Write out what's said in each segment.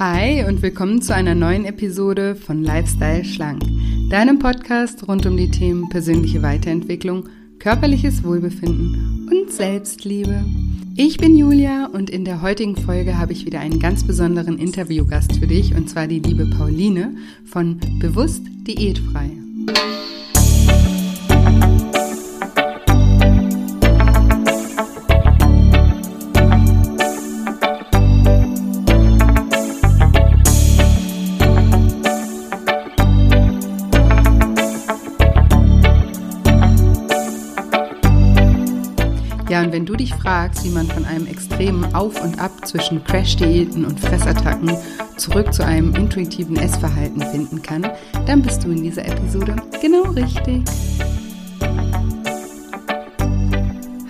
Hi und willkommen zu einer neuen Episode von Lifestyle Schlank, deinem Podcast rund um die Themen persönliche Weiterentwicklung, körperliches Wohlbefinden und Selbstliebe. Ich bin Julia und in der heutigen Folge habe ich wieder einen ganz besonderen Interviewgast für dich und zwar die liebe Pauline von Bewusst Diätfrei. Dich fragst, wie man von einem extremen Auf und Ab zwischen Crash-Diäten und Fressattacken zurück zu einem intuitiven Essverhalten finden kann, dann bist du in dieser Episode genau richtig.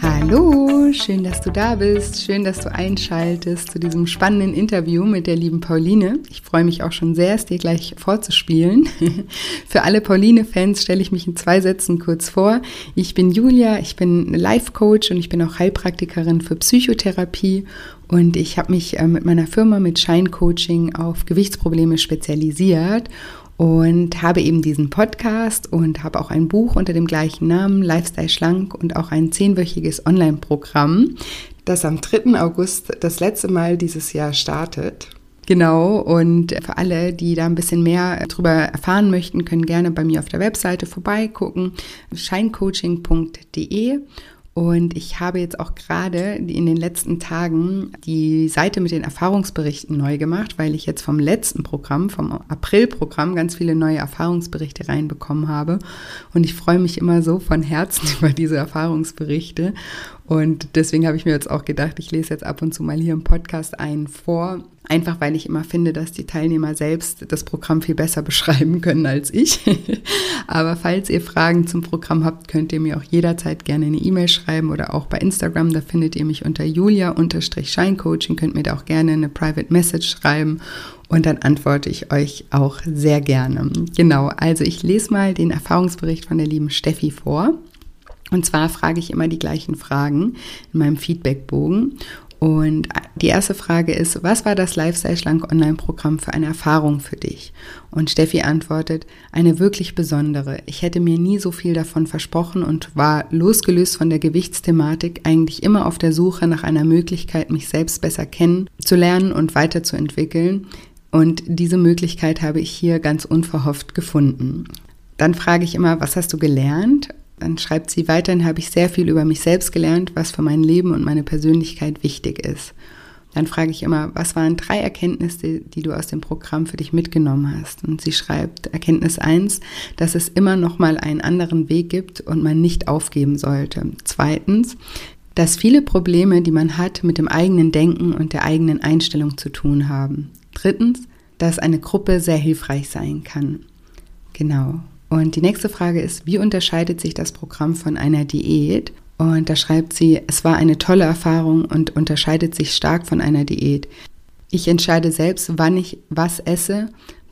Hallo, schön, dass du da bist. Schön, dass du einschaltest zu diesem spannenden Interview mit der lieben Pauline. Ich freue mich auch schon sehr, es dir gleich vorzuspielen. Für alle Pauline-Fans stelle ich mich in zwei Sätzen kurz vor. Ich bin Julia, ich bin Life-Coach und ich bin auch Heilpraktikerin für Psychotherapie und ich habe mich äh, mit meiner Firma mit Shine Coaching auf Gewichtsprobleme spezialisiert und habe eben diesen Podcast und habe auch ein Buch unter dem gleichen Namen, Lifestyle Schlank und auch ein zehnwöchiges Online-Programm, das am 3. August das letzte Mal dieses Jahr startet. Genau, und für alle, die da ein bisschen mehr darüber erfahren möchten, können gerne bei mir auf der Webseite vorbeigucken, shinecoaching.de und ich habe jetzt auch gerade in den letzten Tagen die Seite mit den Erfahrungsberichten neu gemacht, weil ich jetzt vom letzten Programm, vom April-Programm, ganz viele neue Erfahrungsberichte reinbekommen habe. Und ich freue mich immer so von Herzen über diese Erfahrungsberichte. Und deswegen habe ich mir jetzt auch gedacht, ich lese jetzt ab und zu mal hier im Podcast einen vor, einfach weil ich immer finde, dass die Teilnehmer selbst das Programm viel besser beschreiben können als ich. Aber falls ihr Fragen zum Programm habt, könnt ihr mir auch jederzeit gerne eine E-Mail schreiben oder auch bei Instagram, da findet ihr mich unter julia-scheincoaching, könnt mir da auch gerne eine Private Message schreiben und dann antworte ich euch auch sehr gerne. Genau, also ich lese mal den Erfahrungsbericht von der lieben Steffi vor. Und zwar frage ich immer die gleichen Fragen in meinem Feedbackbogen. Und die erste Frage ist, was war das Lifestyle Schlank Online-Programm für eine Erfahrung für dich? Und Steffi antwortet, eine wirklich besondere. Ich hätte mir nie so viel davon versprochen und war losgelöst von der Gewichtsthematik eigentlich immer auf der Suche nach einer Möglichkeit, mich selbst besser kennenzulernen und weiterzuentwickeln. Und diese Möglichkeit habe ich hier ganz unverhofft gefunden. Dann frage ich immer, was hast du gelernt? Dann schreibt sie, weiterhin habe ich sehr viel über mich selbst gelernt, was für mein Leben und meine Persönlichkeit wichtig ist. Dann frage ich immer, was waren drei Erkenntnisse, die du aus dem Programm für dich mitgenommen hast? Und sie schreibt, Erkenntnis eins, dass es immer noch mal einen anderen Weg gibt und man nicht aufgeben sollte. Zweitens, dass viele Probleme, die man hat, mit dem eigenen Denken und der eigenen Einstellung zu tun haben. Drittens, dass eine Gruppe sehr hilfreich sein kann. Genau. Und die nächste Frage ist, wie unterscheidet sich das Programm von einer Diät? Und da schreibt sie, es war eine tolle Erfahrung und unterscheidet sich stark von einer Diät. Ich entscheide selbst, wann ich was esse,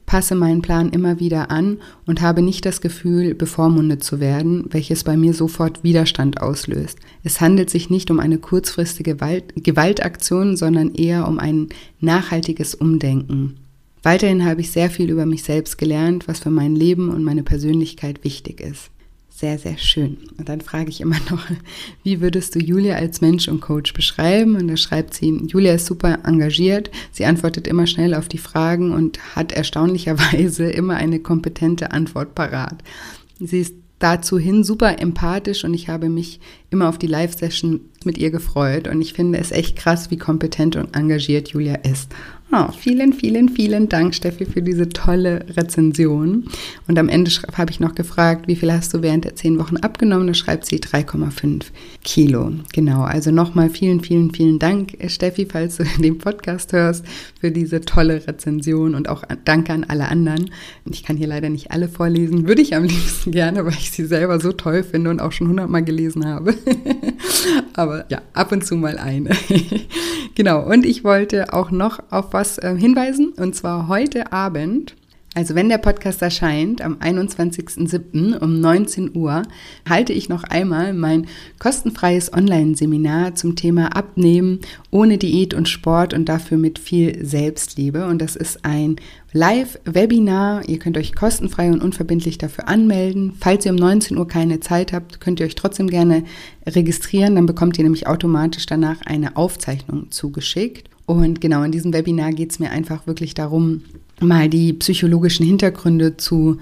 passe meinen Plan immer wieder an und habe nicht das Gefühl, bevormundet zu werden, welches bei mir sofort Widerstand auslöst. Es handelt sich nicht um eine kurzfristige Gewaltaktion, sondern eher um ein nachhaltiges Umdenken. Weiterhin habe ich sehr viel über mich selbst gelernt, was für mein Leben und meine Persönlichkeit wichtig ist. Sehr, sehr schön. Und dann frage ich immer noch, wie würdest du Julia als Mensch und Coach beschreiben? Und da schreibt sie, Julia ist super engagiert, sie antwortet immer schnell auf die Fragen und hat erstaunlicherweise immer eine kompetente Antwort parat. Sie ist dazu hin super empathisch und ich habe mich immer auf die Live-Session mit ihr gefreut und ich finde es echt krass, wie kompetent und engagiert Julia ist. Oh, vielen, vielen, vielen Dank, Steffi, für diese tolle Rezension. Und am Ende habe ich noch gefragt, wie viel hast du während der zehn Wochen abgenommen? Da schreibt sie 3,5 Kilo. Genau, also nochmal vielen, vielen, vielen Dank, Steffi, falls du den Podcast hörst, für diese tolle Rezension und auch danke an alle anderen. Ich kann hier leider nicht alle vorlesen, würde ich am liebsten gerne, weil ich sie selber so toll finde und auch schon hundertmal gelesen habe. Aber ja, ab und zu mal eine. genau, und ich wollte auch noch auf was äh, hinweisen. Und zwar heute Abend Also wenn der Podcast erscheint am 21.07. um 19 Uhr, halte ich noch einmal mein kostenfreies Online-Seminar zum Thema Abnehmen ohne Diät und Sport und dafür mit viel Selbstliebe. Und das ist ein Live-Webinar. Ihr könnt euch kostenfrei und unverbindlich dafür anmelden. Falls ihr um 19 Uhr keine Zeit habt, könnt ihr euch trotzdem gerne registrieren. Dann bekommt ihr nämlich automatisch danach eine Aufzeichnung zugeschickt. Und genau in diesem Webinar geht es mir einfach wirklich darum, mal die psychologischen Hintergründe zu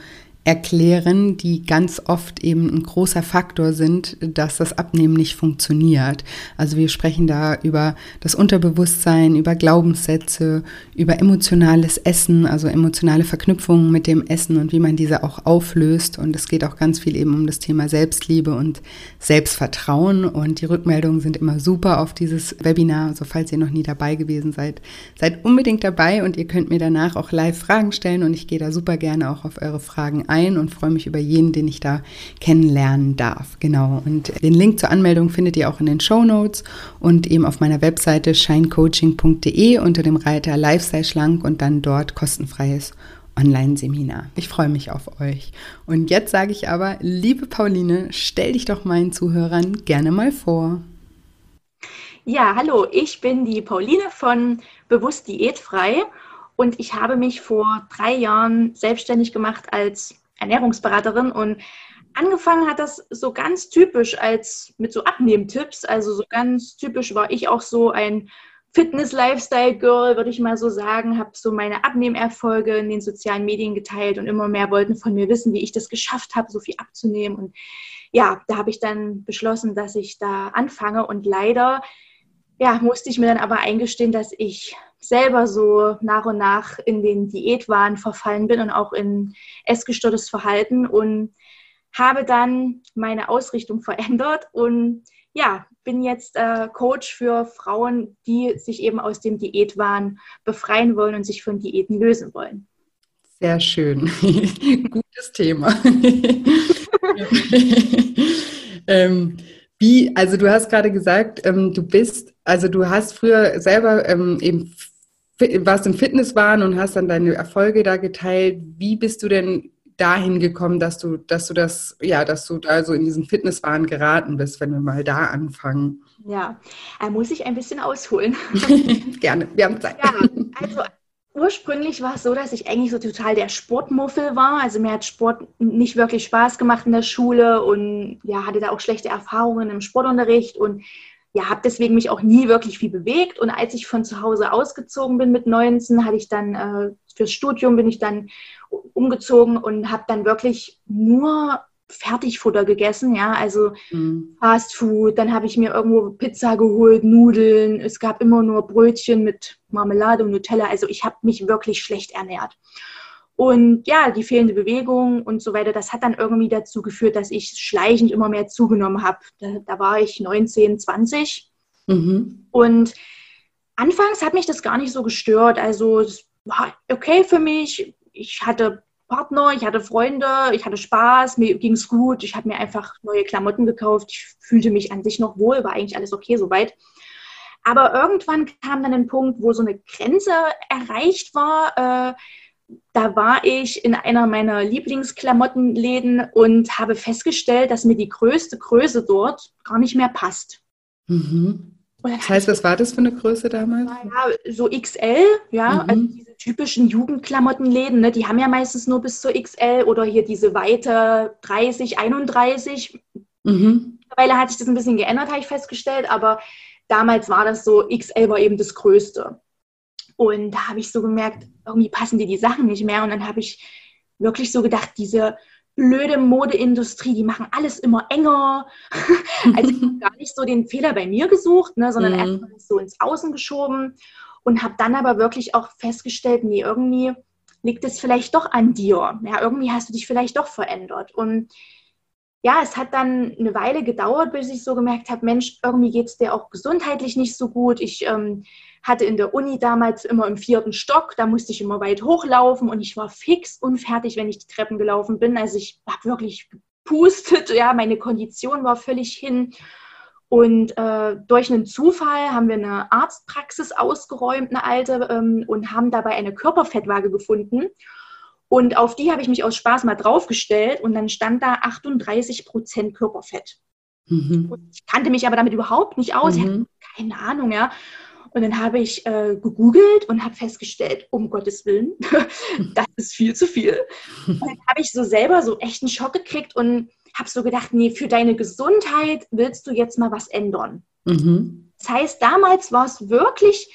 erklären, die ganz oft eben ein großer Faktor sind, dass das Abnehmen nicht funktioniert. Also wir sprechen da über das Unterbewusstsein, über Glaubenssätze, über emotionales Essen, also emotionale Verknüpfungen mit dem Essen und wie man diese auch auflöst. Und es geht auch ganz viel eben um das Thema Selbstliebe und Selbstvertrauen. Und die Rückmeldungen sind immer super auf dieses Webinar. Also falls ihr noch nie dabei gewesen seid, seid unbedingt dabei und ihr könnt mir danach auch live Fragen stellen und ich gehe da super gerne auch auf eure Fragen ein ein und freue mich über jeden, den ich da kennenlernen darf. Genau. Und den Link zur Anmeldung findet ihr auch in den Show Notes und eben auf meiner Webseite shinecoaching.de unter dem Reiter Lifestyle Schlank und dann dort kostenfreies Online-Seminar. Ich freue mich auf euch. Und jetzt sage ich aber, liebe Pauline, stell dich doch meinen Zuhörern gerne mal vor. Ja, hallo, ich bin die Pauline von Bewusst Diätfrei und ich habe mich vor drei Jahren selbstständig gemacht als Ernährungsberaterin und angefangen hat das so ganz typisch als mit so Abnehmtipps. Also so ganz typisch war ich auch so ein Fitness-Lifestyle-Girl, würde ich mal so sagen, habe so meine Abnehmerfolge in den sozialen Medien geteilt und immer mehr wollten von mir wissen, wie ich das geschafft habe, so viel abzunehmen. Und ja, da habe ich dann beschlossen, dass ich da anfange. Und leider ja, musste ich mir dann aber eingestehen, dass ich selber so nach und nach in den Diätwahn verfallen bin und auch in essgestörtes Verhalten und habe dann meine Ausrichtung verändert und ja, bin jetzt äh, Coach für Frauen, die sich eben aus dem Diätwahn befreien wollen und sich von Diäten lösen wollen. Sehr schön. Gutes Thema. ähm, wie, also du hast gerade gesagt, ähm, du bist, also du hast früher selber ähm, eben warst im Fitnesswahn und hast dann deine Erfolge da geteilt. Wie bist du denn dahin gekommen, dass du, dass du das, ja, dass du da so in diesen Fitnesswahn geraten bist, wenn wir mal da anfangen? Ja, da muss ich ein bisschen ausholen. Gerne, wir haben Zeit. Ja, also ursprünglich war es so, dass ich eigentlich so total der Sportmuffel war. Also mir hat Sport nicht wirklich Spaß gemacht in der Schule und ja, hatte da auch schlechte Erfahrungen im Sportunterricht und ja, habe deswegen mich auch nie wirklich viel bewegt. Und als ich von zu Hause ausgezogen bin mit 19, hatte ich dann äh, fürs Studium bin ich dann umgezogen und habe dann wirklich nur Fertigfutter gegessen, ja, also mhm. Fast Food, dann habe ich mir irgendwo Pizza geholt, Nudeln, es gab immer nur Brötchen mit Marmelade und Nutella, also ich habe mich wirklich schlecht ernährt. Und ja, die fehlende Bewegung und so weiter, das hat dann irgendwie dazu geführt, dass ich schleichend immer mehr zugenommen habe. Da, da war ich 19, 20. Mhm. Und anfangs hat mich das gar nicht so gestört. Also es war okay für mich. Ich hatte Partner, ich hatte Freunde, ich hatte Spaß, mir ging es gut. Ich habe mir einfach neue Klamotten gekauft. Ich fühlte mich an sich noch wohl, war eigentlich alles okay soweit. Aber irgendwann kam dann ein Punkt, wo so eine Grenze erreicht war. Äh, da war ich in einer meiner Lieblingsklamottenläden und habe festgestellt, dass mir die größte Größe dort gar nicht mehr passt. Mhm. Das heißt, was war das für eine Größe damals? Ja, so XL, ja, mhm. also diese typischen Jugendklamottenläden, ne, die haben ja meistens nur bis zur XL oder hier diese weite 30, 31. Mhm. Mittlerweile hat sich das ein bisschen geändert, habe ich festgestellt, aber damals war das so, XL war eben das Größte. Und da habe ich so gemerkt, irgendwie passen dir die Sachen nicht mehr. Und dann habe ich wirklich so gedacht, diese blöde Modeindustrie, die machen alles immer enger. also ich habe gar nicht so den Fehler bei mir gesucht, ne, sondern mhm. erstmal so ins Außen geschoben und habe dann aber wirklich auch festgestellt, nee, irgendwie liegt es vielleicht doch an dir. Ja, irgendwie hast du dich vielleicht doch verändert. Und ja, es hat dann eine Weile gedauert, bis ich so gemerkt habe, Mensch, irgendwie geht es dir auch gesundheitlich nicht so gut. Ich ähm, hatte in der Uni damals immer im vierten Stock, da musste ich immer weit hochlaufen und ich war fix und fertig, wenn ich die Treppen gelaufen bin. Also ich habe wirklich gepustet, ja, meine Kondition war völlig hin. Und äh, durch einen Zufall haben wir eine Arztpraxis ausgeräumt, eine alte, ähm, und haben dabei eine Körperfettwaage gefunden. Und auf die habe ich mich aus Spaß mal draufgestellt und dann stand da 38 Prozent Körperfett. Mhm. ich kannte mich aber damit überhaupt nicht aus. Mhm. Keine Ahnung, ja. Und dann habe ich äh, gegoogelt und habe festgestellt, um Gottes Willen, das ist viel zu viel. Und dann habe ich so selber so echt einen Schock gekriegt und habe so gedacht, nee, für deine Gesundheit willst du jetzt mal was ändern. Mhm. Das heißt, damals war es wirklich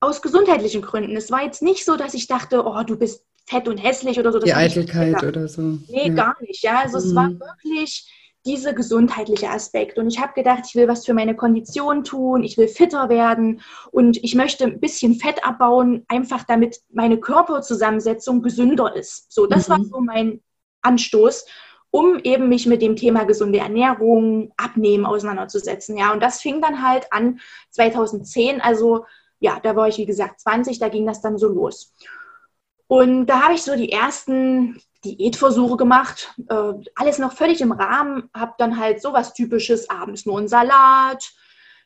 aus gesundheitlichen Gründen. Es war jetzt nicht so, dass ich dachte, oh, du bist fett und hässlich oder so. Die Eitelkeit oder so. Nee, ja. gar nicht. Ja, also mhm. es war wirklich dieser gesundheitliche Aspekt. Und ich habe gedacht, ich will was für meine Kondition tun, ich will fitter werden und ich möchte ein bisschen Fett abbauen, einfach damit meine Körperzusammensetzung gesünder ist. So, das mhm. war so mein Anstoß, um eben mich mit dem Thema gesunde Ernährung, Abnehmen auseinanderzusetzen. Ja, und das fing dann halt an 2010, also ja, da war ich wie gesagt 20, da ging das dann so los. Und da habe ich so die ersten Diätversuche gemacht, äh, alles noch völlig im Rahmen, habe dann halt sowas Typisches, abends nur einen Salat.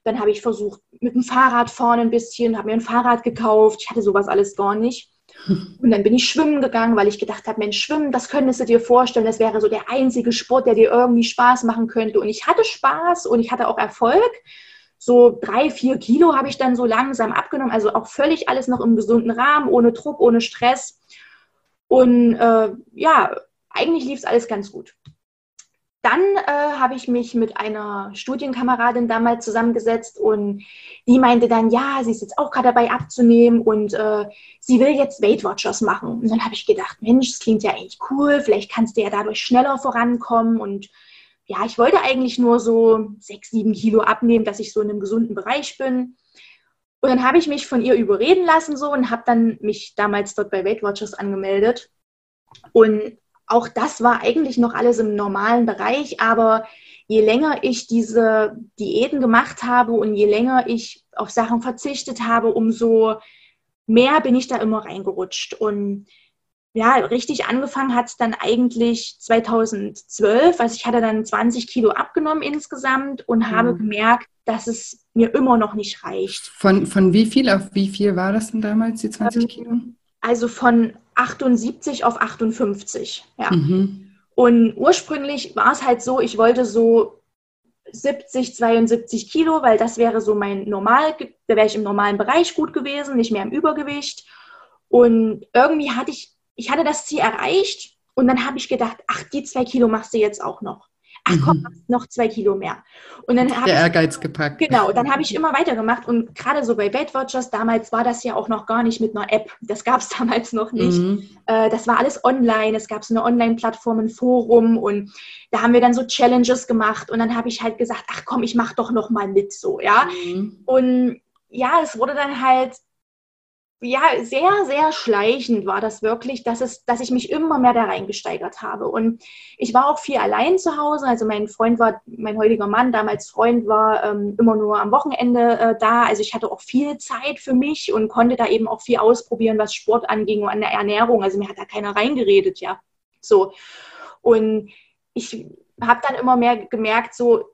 Dann habe ich versucht, mit dem Fahrrad vorne ein bisschen, habe mir ein Fahrrad gekauft. Ich hatte sowas alles gar nicht. Und dann bin ich schwimmen gegangen, weil ich gedacht habe, Mensch, schwimmen, das könntest du dir vorstellen, das wäre so der einzige Sport, der dir irgendwie Spaß machen könnte. Und ich hatte Spaß und ich hatte auch Erfolg. So drei, vier Kilo habe ich dann so langsam abgenommen, also auch völlig alles noch im gesunden Rahmen, ohne Druck, ohne Stress. Und äh, ja, eigentlich lief es alles ganz gut. Dann äh, habe ich mich mit einer Studienkameradin damals zusammengesetzt und die meinte dann, ja, sie ist jetzt auch gerade dabei abzunehmen und äh, sie will jetzt Weight Watchers machen. Und dann habe ich gedacht, Mensch, das klingt ja eigentlich cool, vielleicht kannst du ja dadurch schneller vorankommen. Und ja, ich wollte eigentlich nur so sechs, sieben Kilo abnehmen, dass ich so in einem gesunden Bereich bin. Und dann habe ich mich von ihr überreden lassen so und habe dann mich damals dort bei Weight Watchers angemeldet. Und auch das war eigentlich noch alles im normalen Bereich, aber je länger ich diese Diäten gemacht habe und je länger ich auf Sachen verzichtet habe, umso mehr bin ich da immer reingerutscht. Und ja, richtig angefangen hat es dann eigentlich 2012. Also ich hatte dann 20 Kilo abgenommen insgesamt und mhm. habe gemerkt, dass es mir immer noch nicht reicht. Von, von wie viel auf wie viel war das denn damals, die 20 ähm, Kilo? Also von 78 auf 58. Ja. Mhm. Und ursprünglich war es halt so, ich wollte so 70, 72 Kilo, weil das wäre so mein Normal, da wäre ich im normalen Bereich gut gewesen, nicht mehr im Übergewicht. Und irgendwie hatte ich, ich hatte das Ziel erreicht und dann habe ich gedacht, ach, die zwei Kilo machst du jetzt auch noch ach komm, mhm. noch zwei Kilo mehr. Und dann Der Ehrgeiz gepackt. Genau, dann habe ich immer weitergemacht und gerade so bei Weight Watchers, damals war das ja auch noch gar nicht mit einer App. Das gab es damals noch nicht. Mhm. Äh, das war alles online. Es gab so eine Online-Plattform, ein Forum und da haben wir dann so Challenges gemacht und dann habe ich halt gesagt, ach komm, ich mache doch noch mal mit so, ja. Mhm. Und ja, es wurde dann halt ja, sehr, sehr schleichend war das wirklich, dass, es, dass ich mich immer mehr da reingesteigert habe. Und ich war auch viel allein zu Hause. Also mein Freund war, mein heutiger Mann, damals Freund, war ähm, immer nur am Wochenende äh, da. Also ich hatte auch viel Zeit für mich und konnte da eben auch viel ausprobieren, was Sport anging und an der Ernährung. Also mir hat da keiner reingeredet, ja. So. Und ich habe dann immer mehr gemerkt, so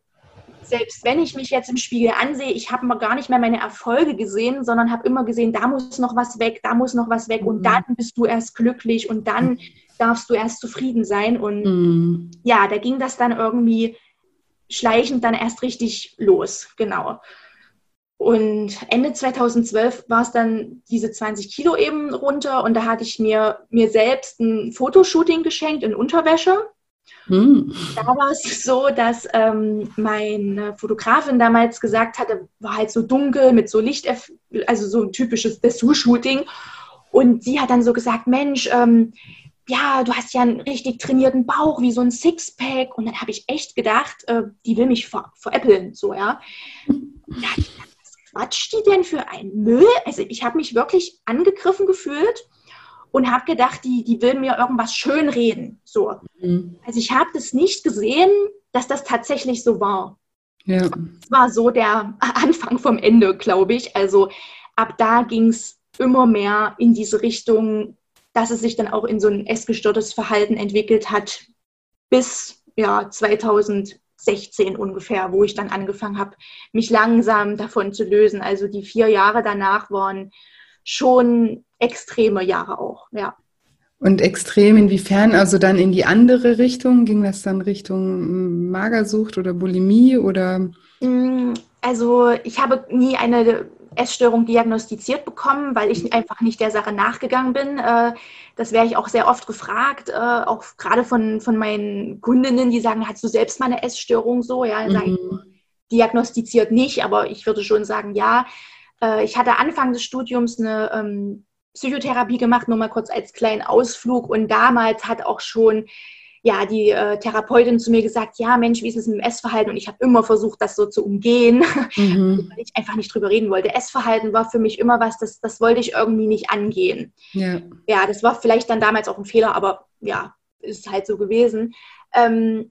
selbst wenn ich mich jetzt im Spiegel ansehe, ich habe gar nicht mehr meine Erfolge gesehen, sondern habe immer gesehen, da muss noch was weg, da muss noch was weg und mhm. dann bist du erst glücklich und dann darfst du erst zufrieden sein. Und mhm. ja, da ging das dann irgendwie schleichend dann erst richtig los, genau. Und Ende 2012 war es dann diese 20 Kilo eben runter und da hatte ich mir, mir selbst ein Fotoshooting geschenkt in Unterwäsche. Hm. Da war es so, dass ähm, meine Fotografin damals gesagt hatte, war halt so dunkel mit so Licht, also so ein typisches Dessous-Shooting. Und sie hat dann so gesagt, Mensch, ähm, ja, du hast ja einen richtig trainierten Bauch, wie so ein Sixpack. Und dann habe ich echt gedacht, äh, die will mich ver veräppeln, so, ja. ja was quatscht die denn für ein Müll? Also ich habe mich wirklich angegriffen gefühlt und habe gedacht, die, die will mir irgendwas schönreden. So. Mhm. Also ich habe das nicht gesehen, dass das tatsächlich so war. Ja. Das war so der Anfang vom Ende, glaube ich. Also ab da ging es immer mehr in diese Richtung, dass es sich dann auch in so ein essgestörtes Verhalten entwickelt hat, bis ja 2016 ungefähr, wo ich dann angefangen habe, mich langsam davon zu lösen. Also die vier Jahre danach waren schon extreme Jahre auch, ja. Und extrem inwiefern? Also dann in die andere Richtung? Ging das dann Richtung Magersucht oder Bulimie oder? Mm, also ich habe nie eine Essstörung diagnostiziert bekommen, weil ich einfach nicht der Sache nachgegangen bin. Äh, das wäre ich auch sehr oft gefragt, äh, auch gerade von, von meinen Kundinnen, die sagen, hast du selbst mal eine Essstörung so? Ja, mhm. sage ich, diagnostiziert nicht, aber ich würde schon sagen, ja. Äh, ich hatte Anfang des Studiums eine ähm, Psychotherapie gemacht, nur mal kurz als kleinen Ausflug. Und damals hat auch schon ja, die äh, Therapeutin zu mir gesagt, ja, Mensch, wie ist es mit dem Essverhalten? Und ich habe immer versucht, das so zu umgehen, mhm. weil ich einfach nicht drüber reden wollte. Essverhalten war für mich immer was, das, das wollte ich irgendwie nicht angehen. Ja. ja, das war vielleicht dann damals auch ein Fehler, aber ja, ist halt so gewesen. Ähm,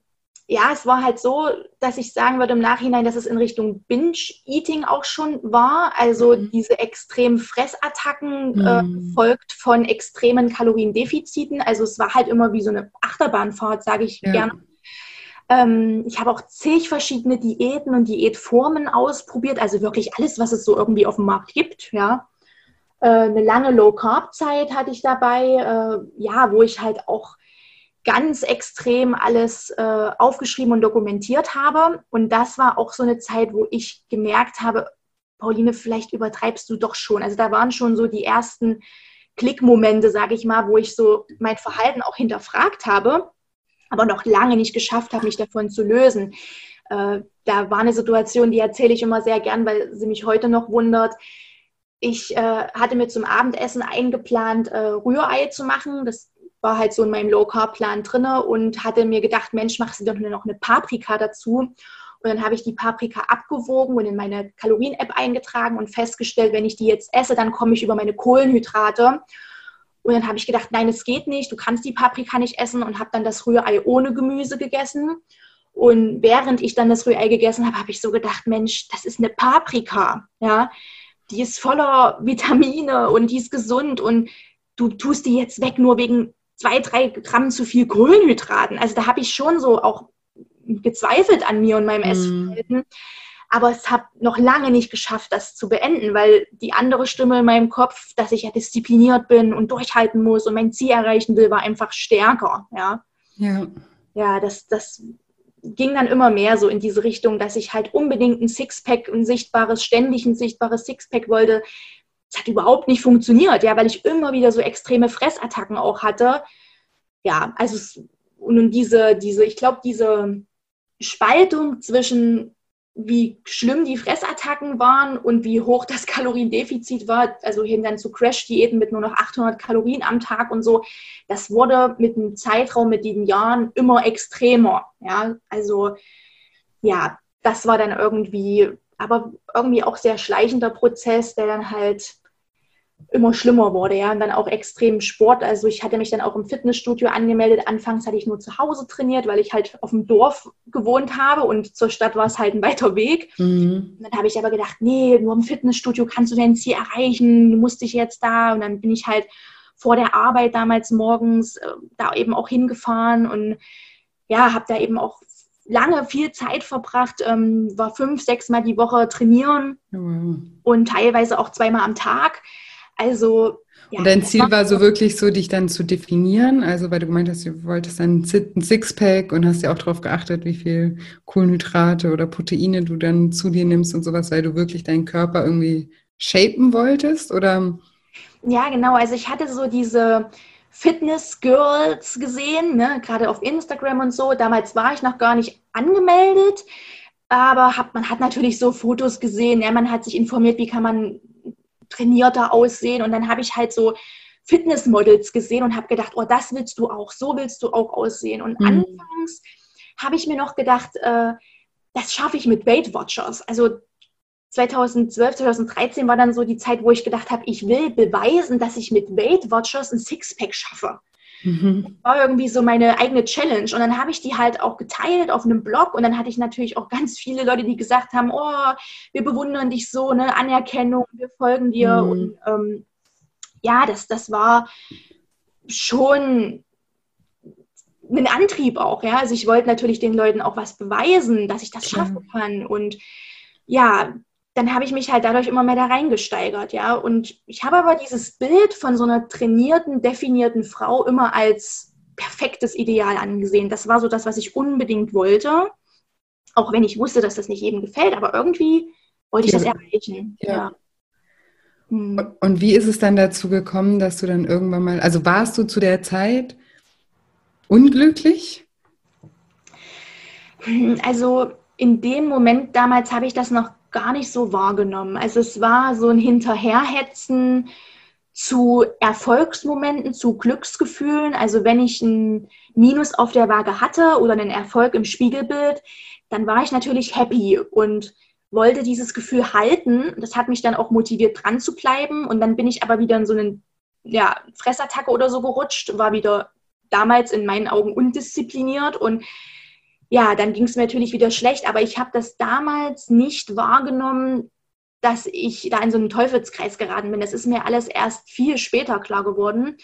ja, es war halt so, dass ich sagen würde im Nachhinein, dass es in Richtung Binge-Eating auch schon war. Also mhm. diese extremen Fressattacken äh, mhm. äh, folgt von extremen Kaloriendefiziten. Also es war halt immer wie so eine Achterbahnfahrt, sage ich ja. gerne. Ähm, ich habe auch zig verschiedene Diäten und Diätformen ausprobiert. Also wirklich alles, was es so irgendwie auf dem Markt gibt. Ja. Äh, eine lange Low-Carb-Zeit hatte ich dabei, äh, ja, wo ich halt auch ganz extrem alles äh, aufgeschrieben und dokumentiert habe. Und das war auch so eine Zeit, wo ich gemerkt habe, Pauline, vielleicht übertreibst du doch schon. Also da waren schon so die ersten Klickmomente, sage ich mal, wo ich so mein Verhalten auch hinterfragt habe, aber noch lange nicht geschafft habe, mich davon zu lösen. Äh, da war eine Situation, die erzähle ich immer sehr gern, weil sie mich heute noch wundert. Ich äh, hatte mir zum Abendessen eingeplant, äh, Rührei zu machen. Das war halt so in meinem Low-Carb-Plan drin und hatte mir gedacht, Mensch, machst du doch noch eine Paprika dazu. Und dann habe ich die Paprika abgewogen und in meine Kalorien-App eingetragen und festgestellt, wenn ich die jetzt esse, dann komme ich über meine Kohlenhydrate. Und dann habe ich gedacht, nein, es geht nicht, du kannst die Paprika nicht essen und habe dann das Rührei ohne Gemüse gegessen. Und während ich dann das Rührei gegessen habe, habe ich so gedacht, Mensch, das ist eine Paprika, ja, die ist voller Vitamine und die ist gesund und du tust die jetzt weg nur wegen zwei, drei Gramm zu viel Kohlenhydraten. Also da habe ich schon so auch gezweifelt an mir und meinem mm. Essverhalten. Aber es habe noch lange nicht geschafft, das zu beenden, weil die andere Stimme in meinem Kopf, dass ich ja diszipliniert bin und durchhalten muss und mein Ziel erreichen will, war einfach stärker. Ja, ja. ja das, das ging dann immer mehr so in diese Richtung, dass ich halt unbedingt ein Sixpack, ein sichtbares, ständig ein sichtbares Sixpack wollte, es hat überhaupt nicht funktioniert, ja, weil ich immer wieder so extreme Fressattacken auch hatte. Ja, also es, und diese, diese, ich glaube, diese Spaltung zwischen wie schlimm die Fressattacken waren und wie hoch das Kaloriendefizit war, also hin dann zu Crash-Diäten mit nur noch 800 Kalorien am Tag und so, das wurde mit dem Zeitraum, mit den Jahren immer extremer. Ja, also ja, das war dann irgendwie, aber irgendwie auch sehr schleichender Prozess, der dann halt immer schlimmer wurde, ja, und dann auch extrem Sport. Also ich hatte mich dann auch im Fitnessstudio angemeldet. Anfangs hatte ich nur zu Hause trainiert, weil ich halt auf dem Dorf gewohnt habe und zur Stadt war es halt ein weiter Weg. Mhm. dann habe ich aber gedacht, nee, nur im Fitnessstudio kannst du dein Ziel erreichen, du musst dich jetzt da. Und dann bin ich halt vor der Arbeit damals morgens äh, da eben auch hingefahren und ja, habe da eben auch lange viel Zeit verbracht, ähm, war fünf, sechs Mal die Woche trainieren mhm. und teilweise auch zweimal am Tag. Also. Ja, und dein Ziel war so wirklich so, dich dann zu definieren, also weil du gemeint hast, du wolltest dann ein Sixpack und hast ja auch darauf geachtet, wie viel Kohlenhydrate oder Proteine du dann zu dir nimmst und sowas, weil du wirklich deinen Körper irgendwie shapen wolltest, oder? Ja, genau. Also ich hatte so diese Fitness-Girls gesehen, ne? gerade auf Instagram und so. Damals war ich noch gar nicht angemeldet, aber hab, man hat natürlich so Fotos gesehen. Ja, man hat sich informiert, wie kann man trainierter aussehen. Und dann habe ich halt so Fitnessmodels gesehen und habe gedacht, oh, das willst du auch, so willst du auch aussehen. Und mhm. anfangs habe ich mir noch gedacht, äh, das schaffe ich mit Weight Watchers. Also 2012, 2013 war dann so die Zeit, wo ich gedacht habe, ich will beweisen, dass ich mit Weight Watchers ein Sixpack schaffe. Mhm. War irgendwie so meine eigene Challenge. Und dann habe ich die halt auch geteilt auf einem Blog. Und dann hatte ich natürlich auch ganz viele Leute, die gesagt haben, oh, wir bewundern dich so, ne, Anerkennung, wir folgen dir. Mhm. Und ähm, ja, das, das war schon ein Antrieb auch, ja. Also ich wollte natürlich den Leuten auch was beweisen, dass ich das schaffen kann. Und ja, dann habe ich mich halt dadurch immer mehr da reingesteigert, ja. Und ich habe aber dieses Bild von so einer trainierten, definierten Frau immer als perfektes Ideal angesehen. Das war so das, was ich unbedingt wollte. Auch wenn ich wusste, dass das nicht jedem gefällt, aber irgendwie wollte ich ja. das erreichen. Ja. ja. Hm. Und wie ist es dann dazu gekommen, dass du dann irgendwann mal, also warst du zu der Zeit unglücklich? Also in dem Moment damals habe ich das noch gar nicht so wahrgenommen. Also es war so ein Hinterherhetzen zu Erfolgsmomenten, zu Glücksgefühlen. Also wenn ich ein Minus auf der Waage hatte oder einen Erfolg im Spiegelbild, dann war ich natürlich happy und wollte dieses Gefühl halten. Das hat mich dann auch motiviert, dran zu bleiben. Und dann bin ich aber wieder in so einen ja, Fressattacke oder so gerutscht, war wieder damals in meinen Augen undiszipliniert und ja, dann ging es mir natürlich wieder schlecht, aber ich habe das damals nicht wahrgenommen, dass ich da in so einen Teufelskreis geraten bin. Das ist mir alles erst viel später klar geworden.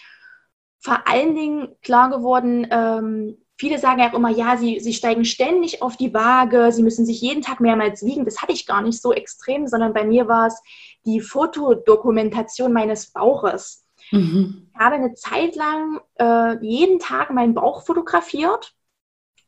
Vor allen Dingen klar geworden, ähm, viele sagen ja auch immer, ja, sie, sie steigen ständig auf die Waage, sie müssen sich jeden Tag mehrmals wiegen. Das hatte ich gar nicht so extrem, sondern bei mir war es die Fotodokumentation meines Bauches. Mhm. Ich habe eine Zeit lang äh, jeden Tag meinen Bauch fotografiert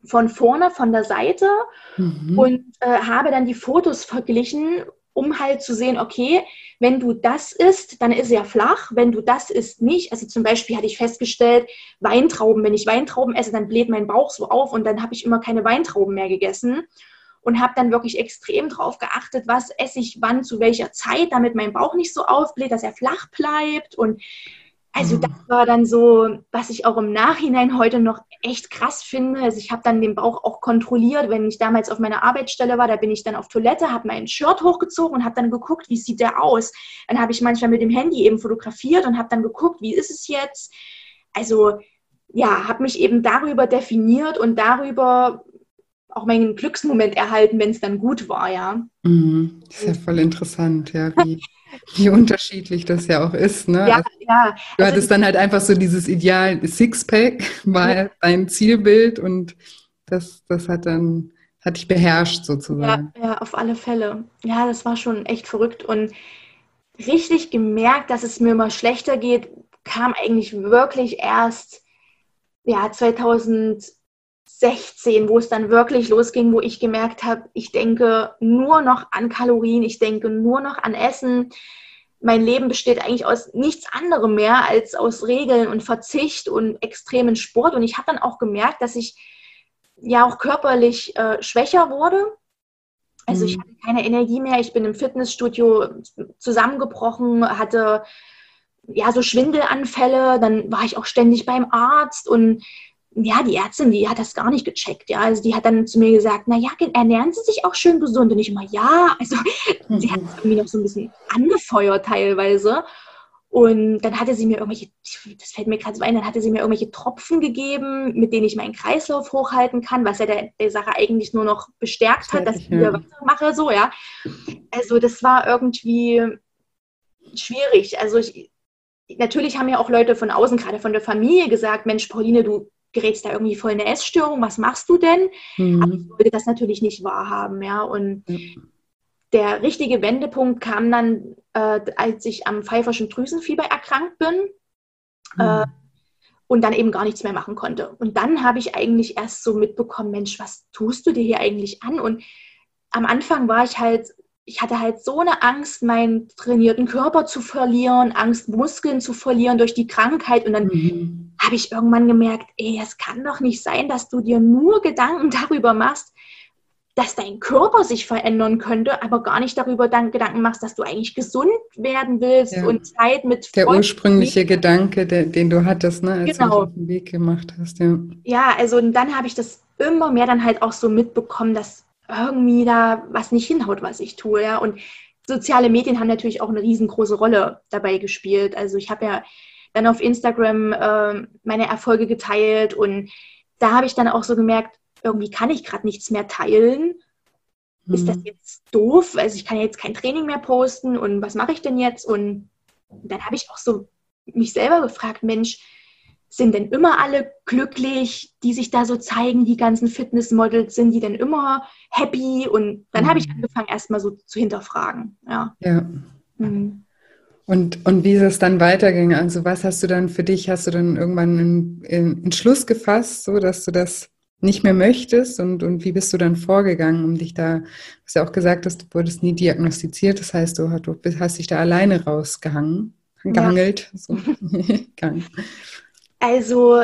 von vorne, von der Seite mhm. und äh, habe dann die Fotos verglichen, um halt zu sehen, okay, wenn du das isst, dann ist er flach, wenn du das isst nicht. Also zum Beispiel hatte ich festgestellt, Weintrauben, wenn ich Weintrauben esse, dann bläht mein Bauch so auf und dann habe ich immer keine Weintrauben mehr gegessen und habe dann wirklich extrem drauf geachtet, was esse ich wann zu welcher Zeit, damit mein Bauch nicht so aufbläht, dass er flach bleibt und also mhm. das war dann so, was ich auch im Nachhinein heute noch echt krass finde. Also ich habe dann den Bauch auch kontrolliert, wenn ich damals auf meiner Arbeitsstelle war, da bin ich dann auf Toilette, habe mein Shirt hochgezogen und habe dann geguckt, wie sieht der aus. Dann habe ich manchmal mit dem Handy eben fotografiert und habe dann geguckt, wie ist es jetzt. Also ja, habe mich eben darüber definiert und darüber auch meinen Glücksmoment erhalten, wenn es dann gut war, ja. Mhm. Das ist ja voll interessant, ja, wie, wie unterschiedlich das ja auch ist, ne? Ja, also, ja. Du also, hattest dann halt einfach so dieses Ideal Sixpack, war ja. dein Zielbild und das, das hat dann, hat dich beherrscht sozusagen. Ja, ja, auf alle Fälle. Ja, das war schon echt verrückt und richtig gemerkt, dass es mir immer schlechter geht, kam eigentlich wirklich erst ja, 2000 16, wo es dann wirklich losging, wo ich gemerkt habe, ich denke nur noch an Kalorien, ich denke nur noch an Essen. Mein Leben besteht eigentlich aus nichts anderem mehr als aus Regeln und Verzicht und extremen Sport. Und ich habe dann auch gemerkt, dass ich ja auch körperlich äh, schwächer wurde. Also ich mhm. hatte keine Energie mehr. Ich bin im Fitnessstudio zusammengebrochen, hatte ja so Schwindelanfälle. Dann war ich auch ständig beim Arzt und ja, die Ärztin, die hat das gar nicht gecheckt. Ja, also die hat dann zu mir gesagt, na ja, ernähren Sie sich auch schön gesund. Und ich immer, ja, also mhm. sie hat es irgendwie noch so ein bisschen angefeuert teilweise. Und dann hatte sie mir irgendwelche, das fällt mir gerade so ein, dann hatte sie mir irgendwelche Tropfen gegeben, mit denen ich meinen Kreislauf hochhalten kann, was ja der, der Sache eigentlich nur noch bestärkt hat, dass ich wieder weitermache, so, ja. Also das war irgendwie schwierig. Also ich, natürlich haben ja auch Leute von außen, gerade von der Familie gesagt, Mensch, Pauline, du gerätst da irgendwie voll in eine Essstörung, was machst du denn? Mhm. Aber ich wollte das natürlich nicht wahrhaben, ja. Und mhm. der richtige Wendepunkt kam dann, äh, als ich am pfeiferschen Drüsenfieber erkrankt bin. Mhm. Äh, und dann eben gar nichts mehr machen konnte. Und dann habe ich eigentlich erst so mitbekommen, Mensch, was tust du dir hier eigentlich an? Und am Anfang war ich halt ich hatte halt so eine Angst, meinen trainierten Körper zu verlieren, Angst, Muskeln zu verlieren durch die Krankheit. Und dann mhm. habe ich irgendwann gemerkt, ey, es kann doch nicht sein, dass du dir nur Gedanken darüber machst, dass dein Körper sich verändern könnte, aber gar nicht darüber dann Gedanken machst, dass du eigentlich gesund werden willst ja. und Zeit mit Der ursprüngliche Gedanke, der, den du hattest, ne, als genau. du auf den Weg gemacht hast. Ja, ja also und dann habe ich das immer mehr dann halt auch so mitbekommen, dass irgendwie da was nicht hinhaut, was ich tue. Ja? Und soziale Medien haben natürlich auch eine riesengroße Rolle dabei gespielt. Also ich habe ja dann auf Instagram äh, meine Erfolge geteilt und da habe ich dann auch so gemerkt, irgendwie kann ich gerade nichts mehr teilen. Mhm. Ist das mhm. jetzt doof? Also ich kann jetzt kein Training mehr posten und was mache ich denn jetzt? Und dann habe ich auch so mich selber gefragt, Mensch, sind denn immer alle glücklich, die sich da so zeigen, die ganzen Fitnessmodels, sind die denn immer happy? Und dann mhm. habe ich angefangen, erstmal so zu hinterfragen. Ja. ja. Mhm. Und, und wie ist es dann weitergegangen? Also was hast du dann für dich, hast du dann irgendwann einen, einen Entschluss gefasst, so dass du das nicht mehr möchtest und, und wie bist du dann vorgegangen, um dich da, du hast ja auch gesagt, dass du wurdest nie diagnostiziert, das heißt, du, du hast dich da alleine rausgehangen, gehangelt. Ja. So. also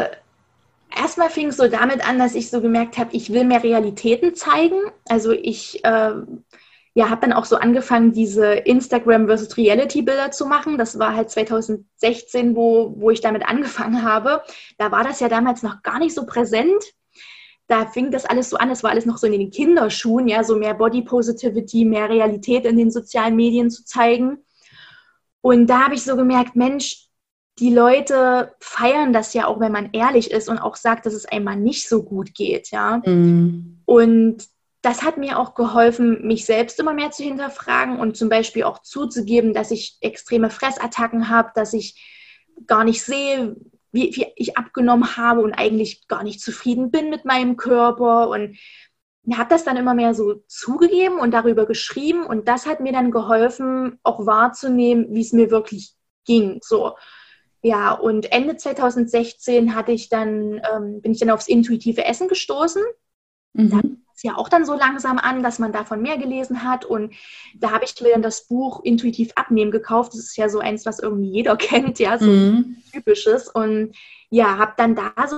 erstmal fing es so damit an, dass ich so gemerkt habe, ich will mehr Realitäten zeigen. Also ich äh, ja, habe dann auch so angefangen, diese Instagram versus Reality Bilder zu machen. Das war halt 2016, wo, wo ich damit angefangen habe. Da war das ja damals noch gar nicht so präsent. Da fing das alles so an, es war alles noch so in den Kinderschuhen, ja, so mehr Body Positivity, mehr Realität in den sozialen Medien zu zeigen. Und da habe ich so gemerkt, Mensch, die Leute feiern das ja auch, wenn man ehrlich ist und auch sagt, dass es einmal nicht so gut geht, ja. Mhm. Und das hat mir auch geholfen, mich selbst immer mehr zu hinterfragen und zum Beispiel auch zuzugeben, dass ich extreme Fressattacken habe, dass ich gar nicht sehe, wie, wie ich abgenommen habe und eigentlich gar nicht zufrieden bin mit meinem Körper und habe das dann immer mehr so zugegeben und darüber geschrieben und das hat mir dann geholfen, auch wahrzunehmen, wie es mir wirklich ging. So. Ja, und Ende 2016 hatte ich dann, ähm, bin ich dann aufs intuitive Essen gestoßen. Mhm. Da es ja auch dann so langsam an, dass man davon mehr gelesen hat. Und da habe ich mir dann das Buch Intuitiv Abnehmen gekauft. Das ist ja so eins, was irgendwie jeder kennt, ja, so mhm. typisches. Und ja, habe dann da so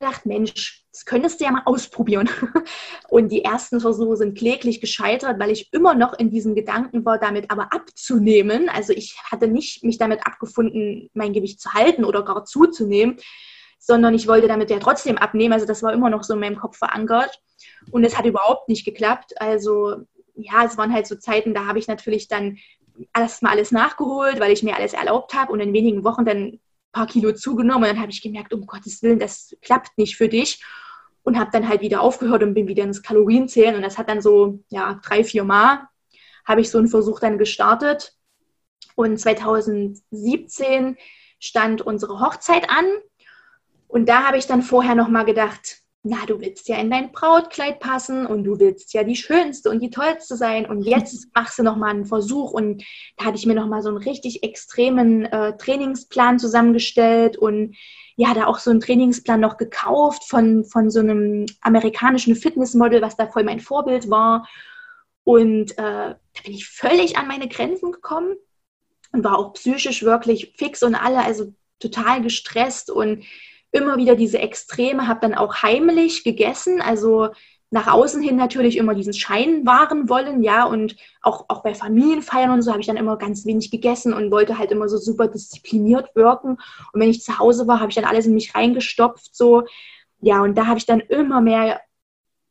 gedacht, Mensch, das könntest du ja mal ausprobieren. Und die ersten Versuche sind kläglich gescheitert, weil ich immer noch in diesem Gedanken war, damit aber abzunehmen. Also ich hatte nicht mich damit abgefunden, mein Gewicht zu halten oder gar zuzunehmen, sondern ich wollte damit ja trotzdem abnehmen. Also das war immer noch so in meinem Kopf verankert. Und es hat überhaupt nicht geklappt. Also ja, es waren halt so Zeiten, da habe ich natürlich dann erstmal alles nachgeholt, weil ich mir alles erlaubt habe und in wenigen Wochen dann ein paar Kilo zugenommen. Und dann habe ich gemerkt, um Gottes Willen, das klappt nicht für dich. Und habe dann halt wieder aufgehört und bin wieder ins Kalorienzählen. Und das hat dann so, ja, drei, vier Mal habe ich so einen Versuch dann gestartet. Und 2017 stand unsere Hochzeit an. Und da habe ich dann vorher nochmal gedacht, na, du willst ja in dein Brautkleid passen und du willst ja die Schönste und die Tollste sein. Und jetzt machst du nochmal einen Versuch und da hatte ich mir nochmal so einen richtig extremen äh, Trainingsplan zusammengestellt und ja, da auch so einen Trainingsplan noch gekauft von, von so einem amerikanischen Fitnessmodel, was da voll mein Vorbild war. Und äh, da bin ich völlig an meine Grenzen gekommen und war auch psychisch wirklich fix und alle, also total gestresst und immer wieder diese Extreme, habe dann auch heimlich gegessen, also nach außen hin natürlich immer diesen Schein wahren wollen, ja, und auch, auch bei Familienfeiern und so habe ich dann immer ganz wenig gegessen und wollte halt immer so super diszipliniert wirken. Und wenn ich zu Hause war, habe ich dann alles in mich reingestopft, so, ja, und da habe ich dann immer mehr,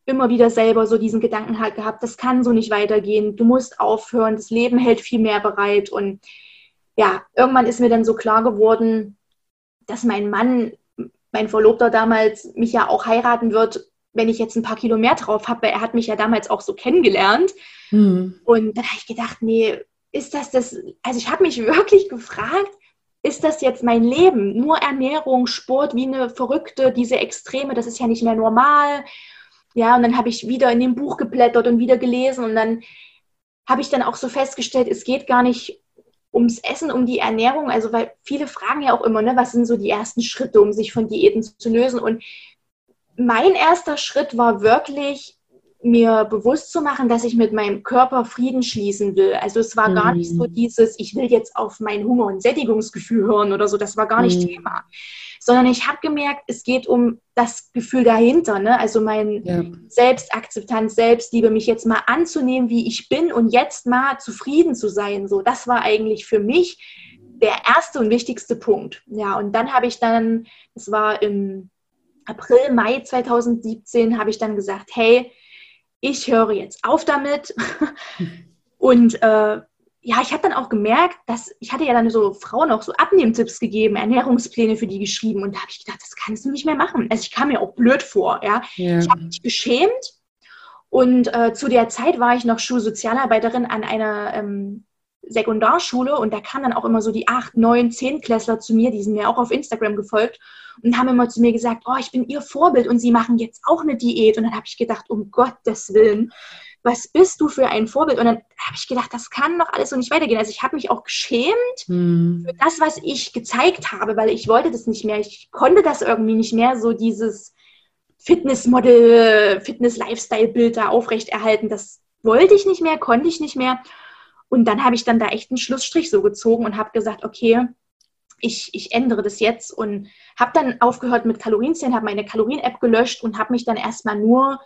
immer wieder selber so diesen Gedanken halt gehabt, das kann so nicht weitergehen, du musst aufhören, das Leben hält viel mehr bereit und ja, irgendwann ist mir dann so klar geworden, dass mein Mann mein Verlobter damals mich ja auch heiraten wird, wenn ich jetzt ein paar Kilo mehr drauf habe, weil er hat mich ja damals auch so kennengelernt. Mhm. Und dann habe ich gedacht, nee, ist das das, also ich habe mich wirklich gefragt, ist das jetzt mein Leben? Nur Ernährung, Sport, wie eine Verrückte, diese Extreme, das ist ja nicht mehr normal. Ja, und dann habe ich wieder in dem Buch geblättert und wieder gelesen und dann habe ich dann auch so festgestellt, es geht gar nicht ums Essen, um die Ernährung, also weil viele fragen ja auch immer, ne, was sind so die ersten Schritte, um sich von Diäten zu lösen? Und mein erster Schritt war wirklich, mir bewusst zu machen, dass ich mit meinem Körper Frieden schließen will. Also es war mhm. gar nicht so mhm. dieses, ich will jetzt auf mein Hunger- und Sättigungsgefühl hören oder so, das war gar nicht mhm. Thema sondern ich habe gemerkt, es geht um das Gefühl dahinter, ne? also mein ja. Selbstakzeptanz, Selbstliebe, mich jetzt mal anzunehmen, wie ich bin und jetzt mal zufrieden zu sein. So, das war eigentlich für mich der erste und wichtigste Punkt. Ja, und dann habe ich dann, es war im April, Mai 2017, habe ich dann gesagt, hey, ich höre jetzt auf damit und äh, ja, ich habe dann auch gemerkt, dass ich hatte ja dann so Frauen auch so Abnehmtipps gegeben, Ernährungspläne für die geschrieben und da habe ich gedacht, das kannst du nicht mehr machen. Also ich kam mir auch blöd vor, ja. ja. Ich habe mich geschämt und äh, zu der Zeit war ich noch Schulsozialarbeiterin an einer ähm, Sekundarschule und da kamen dann auch immer so die acht, neun, zehn Klässler zu mir, die sind mir auch auf Instagram gefolgt und haben immer zu mir gesagt, oh, ich bin ihr Vorbild und sie machen jetzt auch eine Diät. Und dann habe ich gedacht, um Gottes Willen, was bist du für ein Vorbild? Und dann habe ich gedacht, das kann doch alles so nicht weitergehen. Also ich habe mich auch geschämt hm. für das, was ich gezeigt habe, weil ich wollte das nicht mehr. Ich konnte das irgendwie nicht mehr, so dieses Fitnessmodel, Fitness-Lifestyle-Bild da aufrechterhalten. Das wollte ich nicht mehr, konnte ich nicht mehr. Und dann habe ich dann da echt einen Schlussstrich so gezogen und habe gesagt, okay, ich, ich ändere das jetzt und habe dann aufgehört mit Kalorienzählen, habe meine Kalorien-App gelöscht und habe mich dann erstmal nur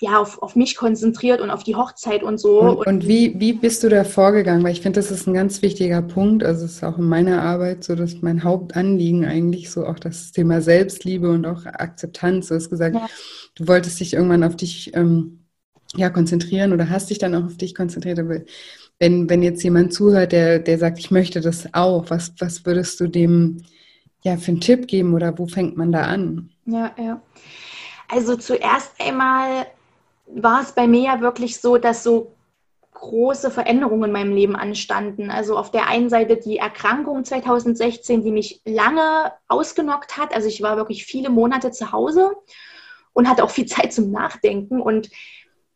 ja, auf, auf mich konzentriert und auf die Hochzeit und so. Und, und wie, wie bist du da vorgegangen? Weil ich finde, das ist ein ganz wichtiger Punkt. Also es ist auch in meiner Arbeit so, dass mein Hauptanliegen eigentlich so auch das Thema Selbstliebe und auch Akzeptanz. Du hast gesagt, ja. du wolltest dich irgendwann auf dich ähm, ja, konzentrieren oder hast dich dann auch auf dich konzentriert. Aber wenn, wenn jetzt jemand zuhört, der, der sagt, ich möchte das auch, was, was würdest du dem ja für einen Tipp geben oder wo fängt man da an? Ja, ja. Also zuerst einmal war es bei mir ja wirklich so, dass so große Veränderungen in meinem Leben anstanden. Also auf der einen Seite die Erkrankung 2016, die mich lange ausgenockt hat. Also ich war wirklich viele Monate zu Hause und hatte auch viel Zeit zum Nachdenken. Und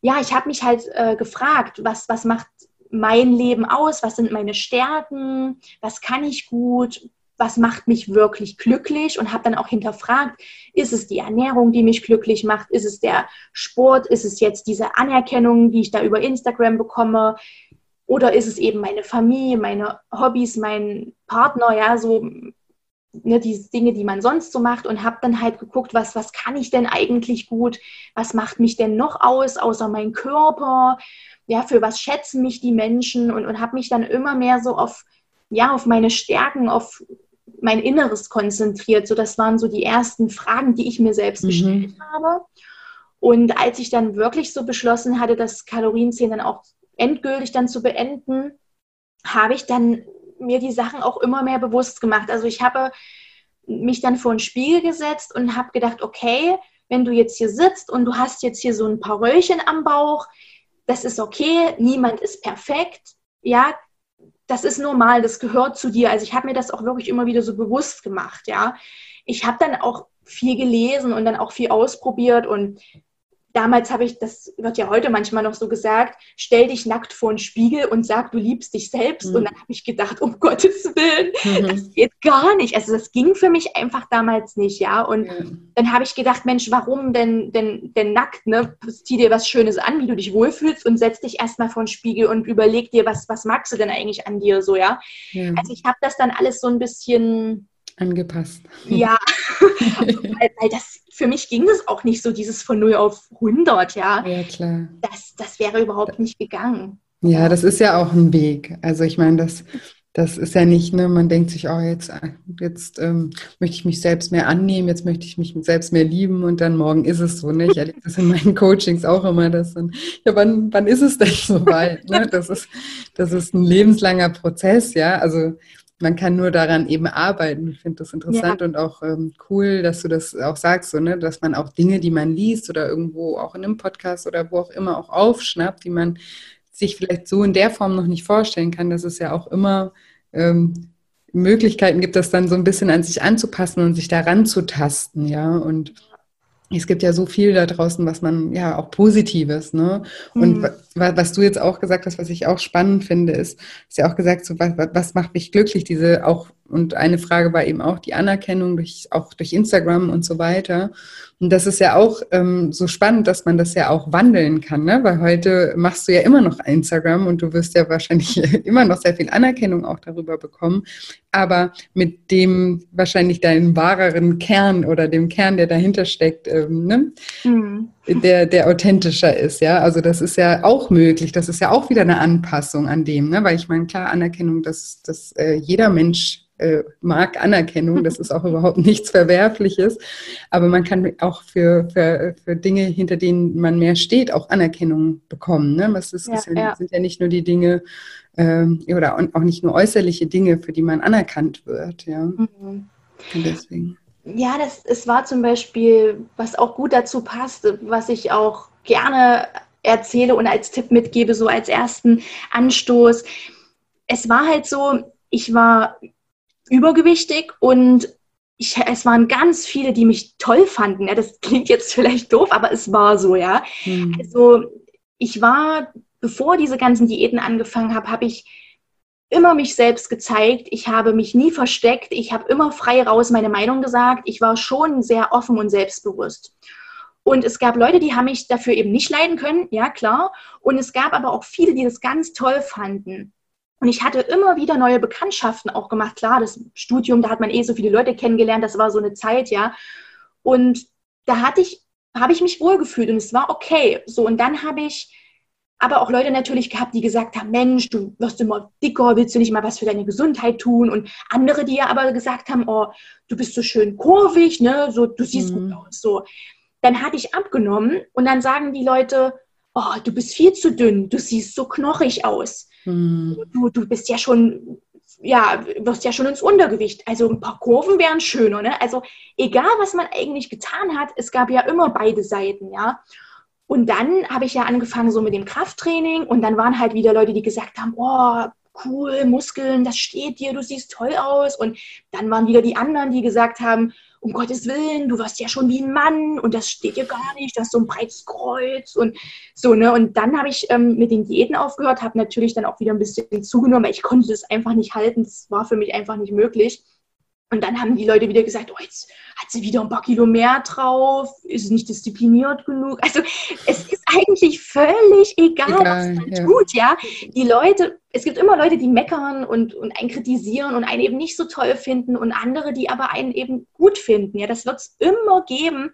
ja, ich habe mich halt äh, gefragt, was, was macht mein Leben aus? Was sind meine Stärken? Was kann ich gut? Was macht mich wirklich glücklich und habe dann auch hinterfragt, ist es die Ernährung, die mich glücklich macht? Ist es der Sport? Ist es jetzt diese Anerkennung, die ich da über Instagram bekomme? Oder ist es eben meine Familie, meine Hobbys, mein Partner, ja, so ne, die Dinge, die man sonst so macht und habe dann halt geguckt, was, was kann ich denn eigentlich gut? Was macht mich denn noch aus, außer mein Körper? Ja, für was schätzen mich die Menschen? Und, und habe mich dann immer mehr so auf, ja, auf meine Stärken, auf mein Inneres konzentriert. So, das waren so die ersten Fragen, die ich mir selbst mhm. gestellt habe. Und als ich dann wirklich so beschlossen hatte, das Kalorienzählen dann auch endgültig dann zu beenden, habe ich dann mir die Sachen auch immer mehr bewusst gemacht. Also ich habe mich dann vor den Spiegel gesetzt und habe gedacht, okay, wenn du jetzt hier sitzt und du hast jetzt hier so ein paar Röllchen am Bauch, das ist okay, niemand ist perfekt. Ja, das ist normal, das gehört zu dir. Also ich habe mir das auch wirklich immer wieder so bewusst gemacht, ja. Ich habe dann auch viel gelesen und dann auch viel ausprobiert und damals habe ich, das wird ja heute manchmal noch so gesagt, stell dich nackt vor einen Spiegel und sag, du liebst dich selbst. Mhm. Und dann habe ich gedacht, um Gottes Willen, mhm. das geht gar nicht. Also das ging für mich einfach damals nicht, ja. Und ja. dann habe ich gedacht, Mensch, warum denn, denn, denn nackt, ne? Zieh dir was Schönes an, wie du dich wohlfühlst und setz dich erstmal vor einen Spiegel und überleg dir, was, was magst du denn eigentlich an dir so, ja. Also ich habe das dann alles so ein bisschen angepasst. Ja, weil, weil, das für mich ging das auch nicht so, dieses von 0 auf 100, ja. Ja, klar. Das, das wäre überhaupt nicht gegangen. Ja, das ist ja auch ein Weg. Also ich meine, das, das ist ja nicht, ne, man denkt sich, oh, jetzt, jetzt ähm, möchte ich mich selbst mehr annehmen, jetzt möchte ich mich selbst mehr lieben und dann morgen ist es so. Ne? Ich erlebe das in meinen Coachings auch immer, dass dann, ja, wann, wann ist es denn soweit? Ne? Das, ist, das ist ein lebenslanger Prozess, ja. Also man kann nur daran eben arbeiten. Ich finde das interessant ja. und auch ähm, cool, dass du das auch sagst, so, ne, dass man auch Dinge, die man liest oder irgendwo auch in einem Podcast oder wo auch immer auch aufschnappt, die man sich vielleicht so in der Form noch nicht vorstellen kann, dass es ja auch immer ähm, Möglichkeiten gibt, das dann so ein bisschen an sich anzupassen und sich daran zu tasten, ja. Und es gibt ja so viel da draußen, was man ja auch Positives, ne? Und mhm. was du jetzt auch gesagt hast, was ich auch spannend finde, ist, ist ja auch gesagt, so, was, was macht mich glücklich, diese auch und eine Frage war eben auch die Anerkennung durch, auch durch Instagram und so weiter. Und das ist ja auch ähm, so spannend, dass man das ja auch wandeln kann, ne? weil heute machst du ja immer noch Instagram und du wirst ja wahrscheinlich immer noch sehr viel Anerkennung auch darüber bekommen, aber mit dem wahrscheinlich deinen wahreren Kern oder dem Kern, der dahinter steckt, ähm, ne? Mhm. der, der authentischer ist, ja. Also das ist ja auch möglich, das ist ja auch wieder eine Anpassung an dem, ne? weil ich meine, klar, Anerkennung, dass, dass äh, jeder Mensch äh, mag Anerkennung, das ist auch überhaupt nichts Verwerfliches, aber man kann auch für, für, für Dinge, hinter denen man mehr steht, auch Anerkennung bekommen. Ne? Was ist, ja, ist, ja. sind ja nicht nur die Dinge ähm, oder auch nicht nur äußerliche Dinge, für die man anerkannt wird. Ja? Mhm. deswegen. Ja, das, es war zum Beispiel, was auch gut dazu passt, was ich auch gerne erzähle und als Tipp mitgebe, so als ersten Anstoß es war halt so, ich war übergewichtig und ich, es waren ganz viele, die mich toll fanden. Ja, das klingt jetzt vielleicht doof, aber es war so, ja. Mhm. Also ich war, bevor diese ganzen Diäten angefangen habe, habe ich immer mich selbst gezeigt. Ich habe mich nie versteckt. Ich habe immer frei raus meine Meinung gesagt. Ich war schon sehr offen und selbstbewusst. Und es gab Leute, die haben mich dafür eben nicht leiden können, ja klar. Und es gab aber auch viele, die das ganz toll fanden. Und ich hatte immer wieder neue Bekanntschaften auch gemacht. Klar, das Studium, da hat man eh so viele Leute kennengelernt, das war so eine Zeit, ja. Und da hatte ich, habe ich mich wohlgefühlt und es war okay. So, und dann habe ich aber auch Leute natürlich gehabt, die gesagt haben, Mensch, du wirst immer dicker, willst du nicht mal was für deine Gesundheit tun? Und andere, die ja aber gesagt haben, oh, du bist so schön kurvig, ne, so, du siehst mhm. gut aus, so. Dann hatte ich abgenommen und dann sagen die Leute, oh, du bist viel zu dünn, du siehst so knochig aus. Mhm. Du, du bist ja schon, ja, wirst ja schon ins Untergewicht. Also ein paar Kurven wären schöner, ne? Also egal, was man eigentlich getan hat, es gab ja immer beide Seiten, ja. Und dann habe ich ja angefangen so mit dem Krafttraining und dann waren halt wieder Leute, die gesagt haben, oh, cool, Muskeln, das steht dir, du siehst toll aus. Und dann waren wieder die anderen, die gesagt haben, um Gottes Willen, du warst ja schon wie ein Mann und das steht dir gar nicht, du hast so ein breites Kreuz und so, ne? Und dann habe ich ähm, mit den Diäten aufgehört, habe natürlich dann auch wieder ein bisschen zugenommen, ich konnte das einfach nicht halten, das war für mich einfach nicht möglich. Und dann haben die Leute wieder gesagt, oh, jetzt hat sie wieder ein paar Kilo mehr drauf, ist nicht diszipliniert genug. Also es ist eigentlich völlig egal, egal was man ja. tut, ja. Die Leute, es gibt immer Leute, die meckern und, und einen kritisieren und einen eben nicht so toll finden und andere, die aber einen eben gut finden. Ja, das wird es immer geben.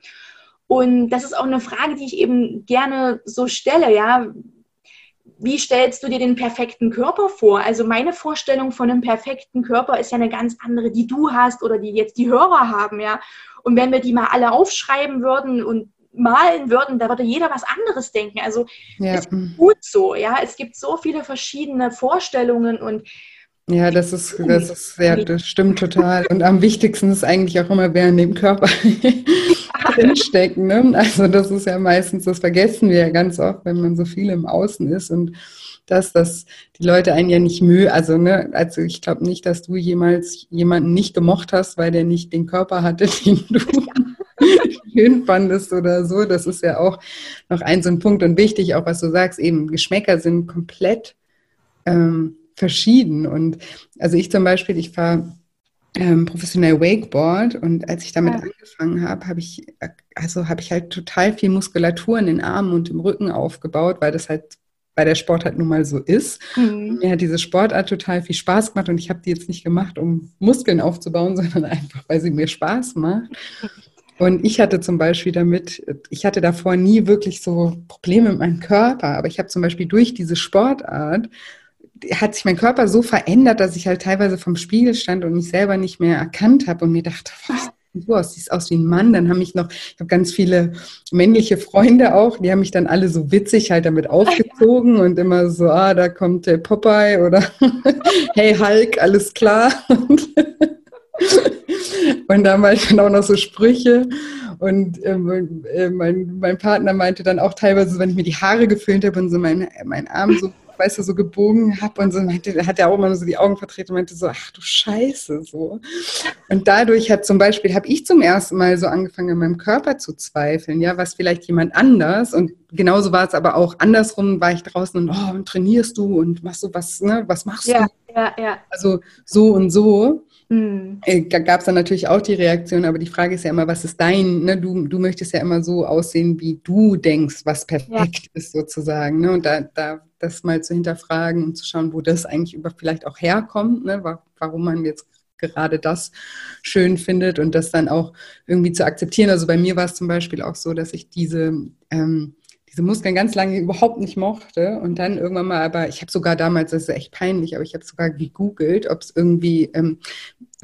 Und das ist auch eine Frage, die ich eben gerne so stelle, ja wie stellst du dir den perfekten Körper vor? Also meine Vorstellung von einem perfekten Körper ist ja eine ganz andere, die du hast oder die jetzt die Hörer haben, ja. Und wenn wir die mal alle aufschreiben würden und malen würden, da würde jeder was anderes denken. Also ja. ist gut so, ja. Es gibt so viele verschiedene Vorstellungen und ja, das ist, das ist, ja, das stimmt total. Und am wichtigsten ist eigentlich auch immer, wer in dem Körper drinstecken. Ne? Also das ist ja meistens, das vergessen wir ja ganz oft, wenn man so viel im Außen ist und dass das die Leute einen ja nicht mühe, also ne, also ich glaube nicht, dass du jemals jemanden nicht gemocht hast, weil der nicht den Körper hatte, den du schön fandest oder so. Das ist ja auch noch ein so ein Punkt und wichtig, auch was du sagst, eben Geschmäcker sind komplett ähm, verschieden. Und also ich zum Beispiel, ich fahre ähm, professionell Wakeboard und als ich damit ja. angefangen habe, habe ich, also habe ich halt total viel Muskulatur in den Armen und im Rücken aufgebaut, weil das halt bei der Sport halt nun mal so ist. Mhm. Mir hat diese Sportart total viel Spaß gemacht und ich habe die jetzt nicht gemacht, um Muskeln aufzubauen, sondern einfach, weil sie mir Spaß macht. Und ich hatte zum Beispiel damit, ich hatte davor nie wirklich so Probleme mit meinem Körper, aber ich habe zum Beispiel durch diese Sportart hat sich mein Körper so verändert, dass ich halt teilweise vom Spiegel stand und mich selber nicht mehr erkannt habe und mir dachte, was du aus, siehst aus wie ein Mann. Dann haben mich noch, ich habe ganz viele männliche Freunde auch, die haben mich dann alle so witzig halt damit aufgezogen und immer so, ah, da kommt der Popeye oder hey Hulk, alles klar. Und, da war dann auch noch so Sprüche. Und äh, mein, mein Partner meinte dann auch teilweise, wenn ich mir die Haare geföhnt habe und so meinen mein Arm so weißt du, so gebogen habe und so, meinte, hat er auch immer so die Augen vertreten und meinte so, ach du Scheiße, so. Und dadurch hat zum Beispiel, habe ich zum ersten Mal so angefangen, an meinem Körper zu zweifeln, ja, was vielleicht jemand anders und genauso war es aber auch andersrum, war ich draußen und, oh, trainierst du und machst du was, ne, was machst ja, du? Ja, ja. Also so und so. Mhm. Äh, gab es dann natürlich auch die Reaktion, aber die Frage ist ja immer, was ist dein, ne? du, du möchtest ja immer so aussehen, wie du denkst, was perfekt ja. ist sozusagen. Ne? Und da, da das mal zu hinterfragen und zu schauen, wo das eigentlich über vielleicht auch herkommt, ne? warum man jetzt gerade das schön findet und das dann auch irgendwie zu akzeptieren. Also bei mir war es zum Beispiel auch so, dass ich diese ähm, diese Muskeln ganz lange überhaupt nicht mochte und dann irgendwann mal, aber ich habe sogar damals, das ist echt peinlich, aber ich habe sogar gegoogelt, ob es irgendwie, ähm,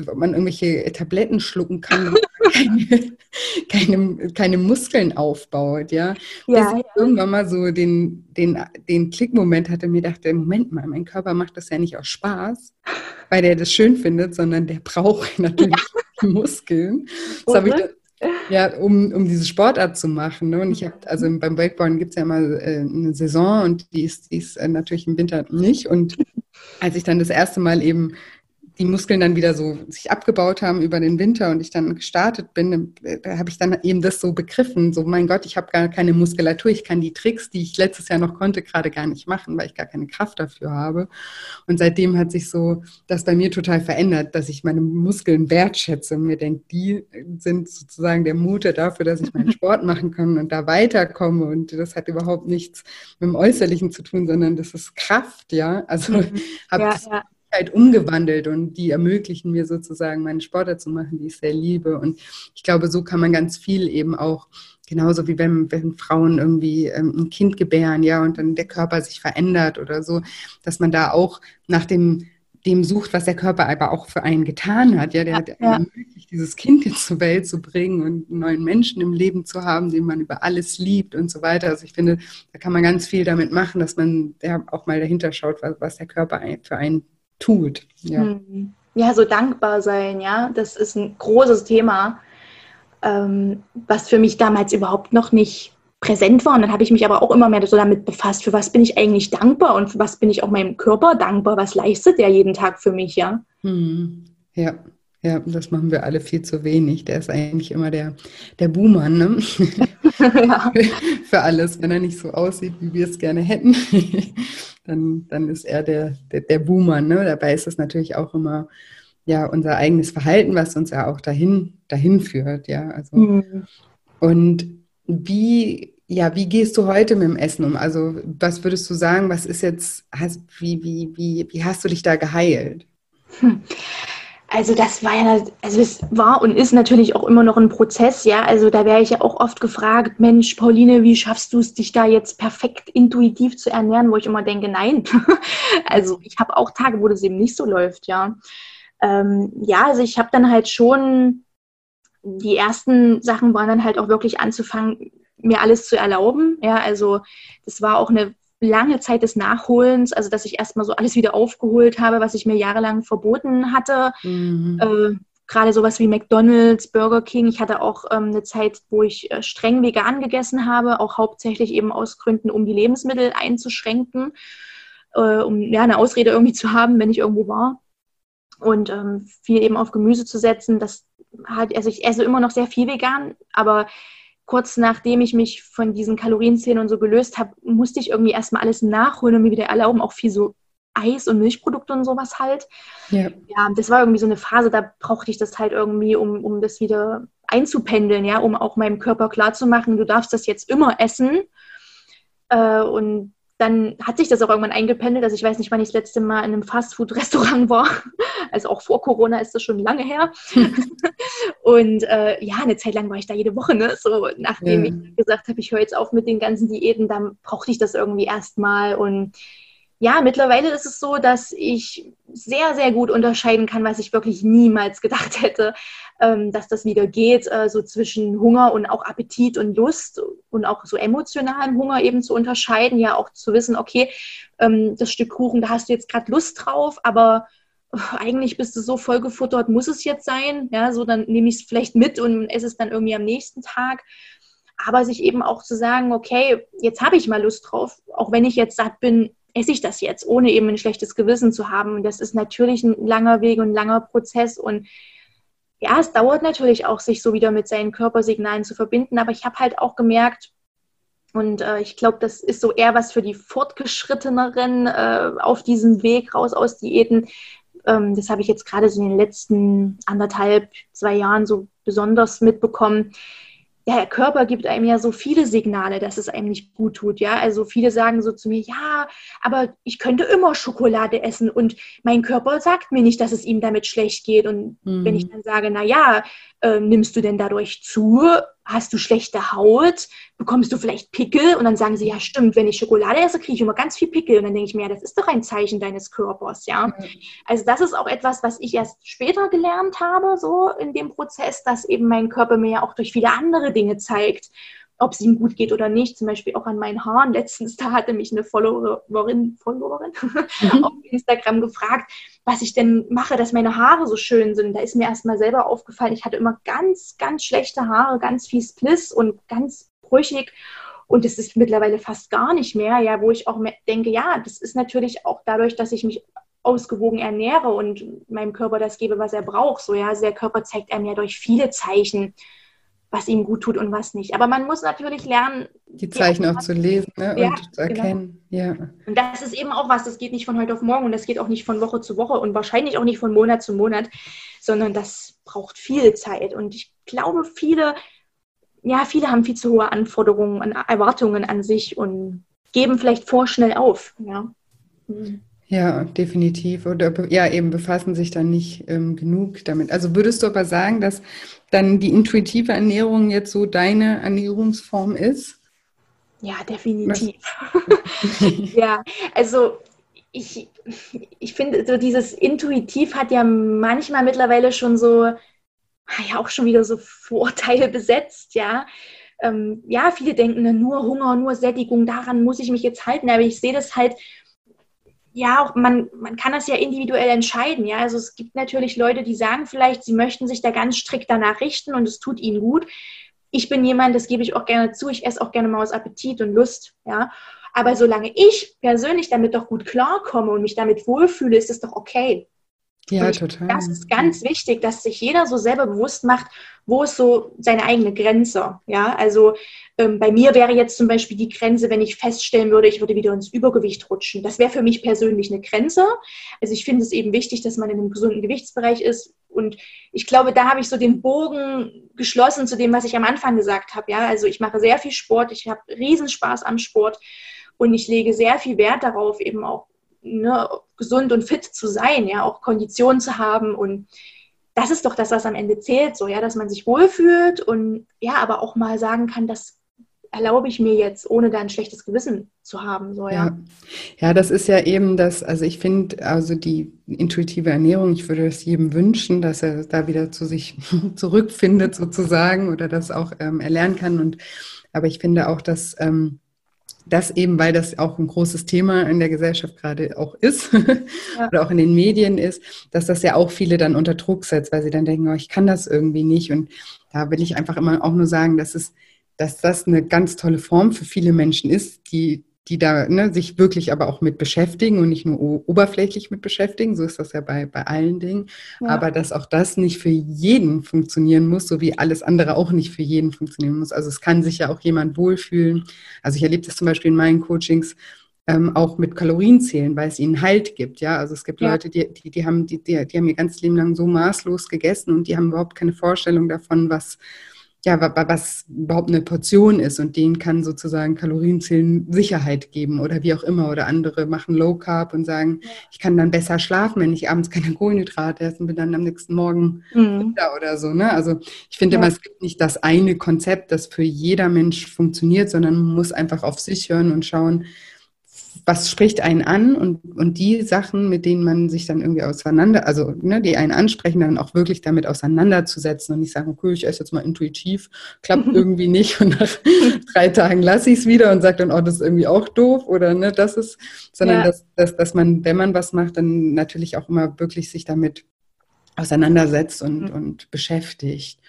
ob man irgendwelche Tabletten schlucken kann, keine, keine, keine, Muskeln aufbaut, ja. ja ja. irgendwann mal so den, den, den Klickmoment hatte, mir dachte, Moment mal, mein Körper macht das ja nicht aus Spaß, weil der das schön findet, sondern der braucht natürlich ja. Muskeln. Das habe ich ja, um, um diese Sportart zu machen. Ne? Und ich habe, also beim Wakeboarden gibt es ja immer äh, eine Saison und die ist, die ist äh, natürlich im Winter nicht. Und als ich dann das erste Mal eben die Muskeln dann wieder so sich abgebaut haben über den Winter und ich dann gestartet bin, da habe ich dann eben das so begriffen, so mein Gott, ich habe gar keine Muskulatur, ich kann die Tricks, die ich letztes Jahr noch konnte, gerade gar nicht machen, weil ich gar keine Kraft dafür habe. Und seitdem hat sich so das bei mir total verändert, dass ich meine Muskeln wertschätze und mir denke, die sind sozusagen der Motor dafür, dass ich meinen Sport machen kann und da weiterkomme und das hat überhaupt nichts mit dem Äußerlichen zu tun, sondern das ist Kraft, ja. Also mhm. habe ja, ja umgewandelt und die ermöglichen mir sozusagen meine Sportler zu machen, die ich sehr liebe. Und ich glaube, so kann man ganz viel eben auch, genauso wie wenn, wenn Frauen irgendwie ähm, ein Kind gebären, ja, und dann der Körper sich verändert oder so, dass man da auch nach dem dem sucht, was der Körper aber auch für einen getan hat. Ja, der ja, hat ja. ermöglicht, dieses Kind jetzt zur Welt zu bringen und einen neuen Menschen im Leben zu haben, den man über alles liebt und so weiter. Also ich finde, da kann man ganz viel damit machen, dass man ja auch mal dahinter schaut, was, was der Körper für einen tut. Ja. Hm. ja, so dankbar sein, ja, das ist ein großes Thema, ähm, was für mich damals überhaupt noch nicht präsent war. Und dann habe ich mich aber auch immer mehr so damit befasst, für was bin ich eigentlich dankbar und für was bin ich auch meinem Körper dankbar, was leistet der jeden Tag für mich, ja. Hm. Ja, ja, das machen wir alle viel zu wenig. Der ist eigentlich immer der, der Boomer, ne? ja. Für alles. Wenn er nicht so aussieht, wie wir es gerne hätten, dann, dann ist er der, der, der Boomer, ne? Dabei ist es natürlich auch immer ja unser eigenes Verhalten, was uns ja auch dahin, dahin führt, ja. Also, mhm. Und wie, ja, wie gehst du heute mit dem Essen um? Also, was würdest du sagen, was ist jetzt, hast, wie, wie, wie, wie hast du dich da geheilt? Hm. Also das war ja, also es war und ist natürlich auch immer noch ein Prozess, ja. Also da wäre ich ja auch oft gefragt, Mensch, Pauline, wie schaffst du es, dich da jetzt perfekt intuitiv zu ernähren, wo ich immer denke, nein. also ich habe auch Tage, wo das eben nicht so läuft, ja. Ähm, ja, also ich habe dann halt schon, die ersten Sachen waren dann halt auch wirklich anzufangen, mir alles zu erlauben. Ja, also das war auch eine lange Zeit des Nachholens, also dass ich erstmal so alles wieder aufgeholt habe, was ich mir jahrelang verboten hatte. Mhm. Äh, Gerade sowas wie McDonald's, Burger King. Ich hatte auch ähm, eine Zeit, wo ich äh, streng vegan gegessen habe, auch hauptsächlich eben aus Gründen, um die Lebensmittel einzuschränken, äh, um ja eine Ausrede irgendwie zu haben, wenn ich irgendwo war. Und ähm, viel eben auf Gemüse zu setzen. Das hat, also ich esse immer noch sehr viel vegan, aber kurz nachdem ich mich von diesen Kalorienzählen und so gelöst habe, musste ich irgendwie erstmal alles nachholen und mir wieder erlauben, auch viel so Eis und Milchprodukte und sowas halt. Ja. ja, das war irgendwie so eine Phase, da brauchte ich das halt irgendwie, um, um das wieder einzupendeln, ja, um auch meinem Körper klarzumachen, du darfst das jetzt immer essen. Äh, und dann hat sich das auch irgendwann eingependelt. Also ich weiß nicht, wann ich das letzte Mal in einem Fastfood-Restaurant war. Also auch vor Corona ist das schon lange her. und äh, ja, eine Zeit lang war ich da jede Woche. Ne? So nachdem ja. ich gesagt habe, ich höre jetzt auf mit den ganzen Diäten, dann brauchte ich das irgendwie erstmal. Und ja, mittlerweile ist es so, dass ich sehr, sehr gut unterscheiden kann, was ich wirklich niemals gedacht hätte, ähm, dass das wieder geht, äh, so zwischen Hunger und auch Appetit und Lust und auch so emotionalen Hunger eben zu unterscheiden, ja auch zu wissen, okay, ähm, das Stück Kuchen, da hast du jetzt gerade Lust drauf, aber eigentlich bist du so vollgefuttert, muss es jetzt sein, ja, so dann nehme ich es vielleicht mit und esse es dann irgendwie am nächsten Tag. Aber sich eben auch zu sagen, okay, jetzt habe ich mal Lust drauf, auch wenn ich jetzt satt bin, esse ich das jetzt, ohne eben ein schlechtes Gewissen zu haben. das ist natürlich ein langer Weg und ein langer Prozess. Und ja, es dauert natürlich auch, sich so wieder mit seinen Körpersignalen zu verbinden. Aber ich habe halt auch gemerkt, und äh, ich glaube, das ist so eher was für die Fortgeschritteneren äh, auf diesem Weg raus aus Diäten. Ähm, das habe ich jetzt gerade so in den letzten anderthalb, zwei Jahren so besonders mitbekommen ja, der Körper gibt einem ja so viele Signale, dass es einem nicht gut tut. Ja, also viele sagen so zu mir, ja, aber ich könnte immer Schokolade essen und mein Körper sagt mir nicht, dass es ihm damit schlecht geht. Und mhm. wenn ich dann sage, na ja, äh, nimmst du denn dadurch zu? Hast du schlechte Haut? Bekommst du vielleicht Pickel? Und dann sagen sie, ja, stimmt, wenn ich Schokolade esse, kriege ich immer ganz viel Pickel. Und dann denke ich mir, ja, das ist doch ein Zeichen deines Körpers, ja. Mhm. Also das ist auch etwas, was ich erst später gelernt habe, so in dem Prozess, dass eben mein Körper mir ja auch durch viele andere Dinge zeigt ob es ihm gut geht oder nicht. Zum Beispiel auch an meinen Haaren. Letztens da hatte mich eine Followerin, Followerin mhm. auf Instagram gefragt, was ich denn mache, dass meine Haare so schön sind. Da ist mir erstmal selber aufgefallen, ich hatte immer ganz, ganz schlechte Haare, ganz viel Spliss und ganz brüchig. Und das ist mittlerweile fast gar nicht mehr, ja, wo ich auch denke, ja, das ist natürlich auch dadurch, dass ich mich ausgewogen ernähre und meinem Körper das gebe, was er braucht. So ja, also der Körper zeigt einem ja durch viele Zeichen, was ihm gut tut und was nicht. Aber man muss natürlich lernen, die Zeichen auch zu lesen ne? ja, und zu genau. erkennen. Genau. Ja. Und das ist eben auch was, das geht nicht von heute auf morgen und das geht auch nicht von Woche zu Woche und wahrscheinlich auch nicht von Monat zu Monat, sondern das braucht viel Zeit. Und ich glaube, viele, ja, viele haben viel zu hohe Anforderungen und Erwartungen an sich und geben vielleicht vorschnell auf. Ja. Mhm. Ja, definitiv. Oder ja, eben befassen sich dann nicht ähm, genug damit. Also würdest du aber sagen, dass dann die intuitive Ernährung jetzt so deine Ernährungsform ist? Ja, definitiv. ja, also ich, ich finde, so dieses Intuitiv hat ja manchmal mittlerweile schon so, ja, auch schon wieder so Vorteile besetzt, ja. Ähm, ja, viele denken nur Hunger, nur Sättigung, daran muss ich mich jetzt halten, aber ich sehe das halt ja, auch man, man kann das ja individuell entscheiden. Ja, also es gibt natürlich Leute, die sagen vielleicht, sie möchten sich da ganz strikt danach richten und es tut ihnen gut. Ich bin jemand, das gebe ich auch gerne zu, ich esse auch gerne mal aus Appetit und Lust. Ja, aber solange ich persönlich damit doch gut klarkomme und mich damit wohlfühle, ist es doch okay. Ja, ich, total. Das ist ganz wichtig, dass sich jeder so selber bewusst macht, wo ist so seine eigene Grenze. Ja, also ähm, bei mir wäre jetzt zum Beispiel die Grenze, wenn ich feststellen würde, ich würde wieder ins Übergewicht rutschen. Das wäre für mich persönlich eine Grenze. Also ich finde es eben wichtig, dass man in einem gesunden Gewichtsbereich ist. Und ich glaube, da habe ich so den Bogen geschlossen zu dem, was ich am Anfang gesagt habe. Ja, also ich mache sehr viel Sport, ich habe Riesenspaß am Sport und ich lege sehr viel Wert darauf, eben auch ne, gesund und fit zu sein, ja, auch Konditionen zu haben und das ist doch das, was am Ende zählt, so, ja, dass man sich wohlfühlt und ja, aber auch mal sagen kann, das erlaube ich mir jetzt, ohne da ein schlechtes Gewissen zu haben, so, ja. Ja, ja das ist ja eben das, also ich finde, also die intuitive Ernährung, ich würde es jedem wünschen, dass er da wieder zu sich zurückfindet sozusagen oder das auch ähm, erlernen kann und aber ich finde auch, dass ähm, das eben, weil das auch ein großes Thema in der Gesellschaft gerade auch ist ja. oder auch in den Medien ist, dass das ja auch viele dann unter Druck setzt, weil sie dann denken, oh, ich kann das irgendwie nicht. Und da will ich einfach immer auch nur sagen, dass es, dass das eine ganz tolle Form für viele Menschen ist, die die da ne, sich wirklich aber auch mit beschäftigen und nicht nur oberflächlich mit beschäftigen, so ist das ja bei, bei allen Dingen, ja. aber dass auch das nicht für jeden funktionieren muss, so wie alles andere auch nicht für jeden funktionieren muss. Also es kann sich ja auch jemand wohlfühlen. Also ich erlebe das zum Beispiel in meinen Coachings, ähm, auch mit Kalorienzählen, weil es ihnen Halt gibt. Ja, also es gibt ja. Leute, die, die, die, haben, die, die, die haben ihr ganzes Leben lang so maßlos gegessen und die haben überhaupt keine Vorstellung davon, was, ja, was überhaupt eine Portion ist und denen kann sozusagen Kalorienzählen Sicherheit geben oder wie auch immer. Oder andere machen Low Carb und sagen, ich kann dann besser schlafen, wenn ich abends keine Kohlenhydrate esse und bin dann am nächsten Morgen mhm. oder so. Ne? Also ich finde ja. immer, es gibt nicht das eine Konzept, das für jeder Mensch funktioniert, sondern man muss einfach auf sich hören und schauen, was spricht einen an und, und die Sachen, mit denen man sich dann irgendwie auseinander, also ne, die einen ansprechen, dann auch wirklich damit auseinanderzusetzen und nicht sagen, okay, ich esse jetzt mal intuitiv, klappt irgendwie nicht und nach drei Tagen lasse ich es wieder und sage dann, oh, das ist irgendwie auch doof oder ne, das ist, sondern ja. dass, dass, dass man, wenn man was macht, dann natürlich auch immer wirklich sich damit auseinandersetzt und, mhm. und beschäftigt.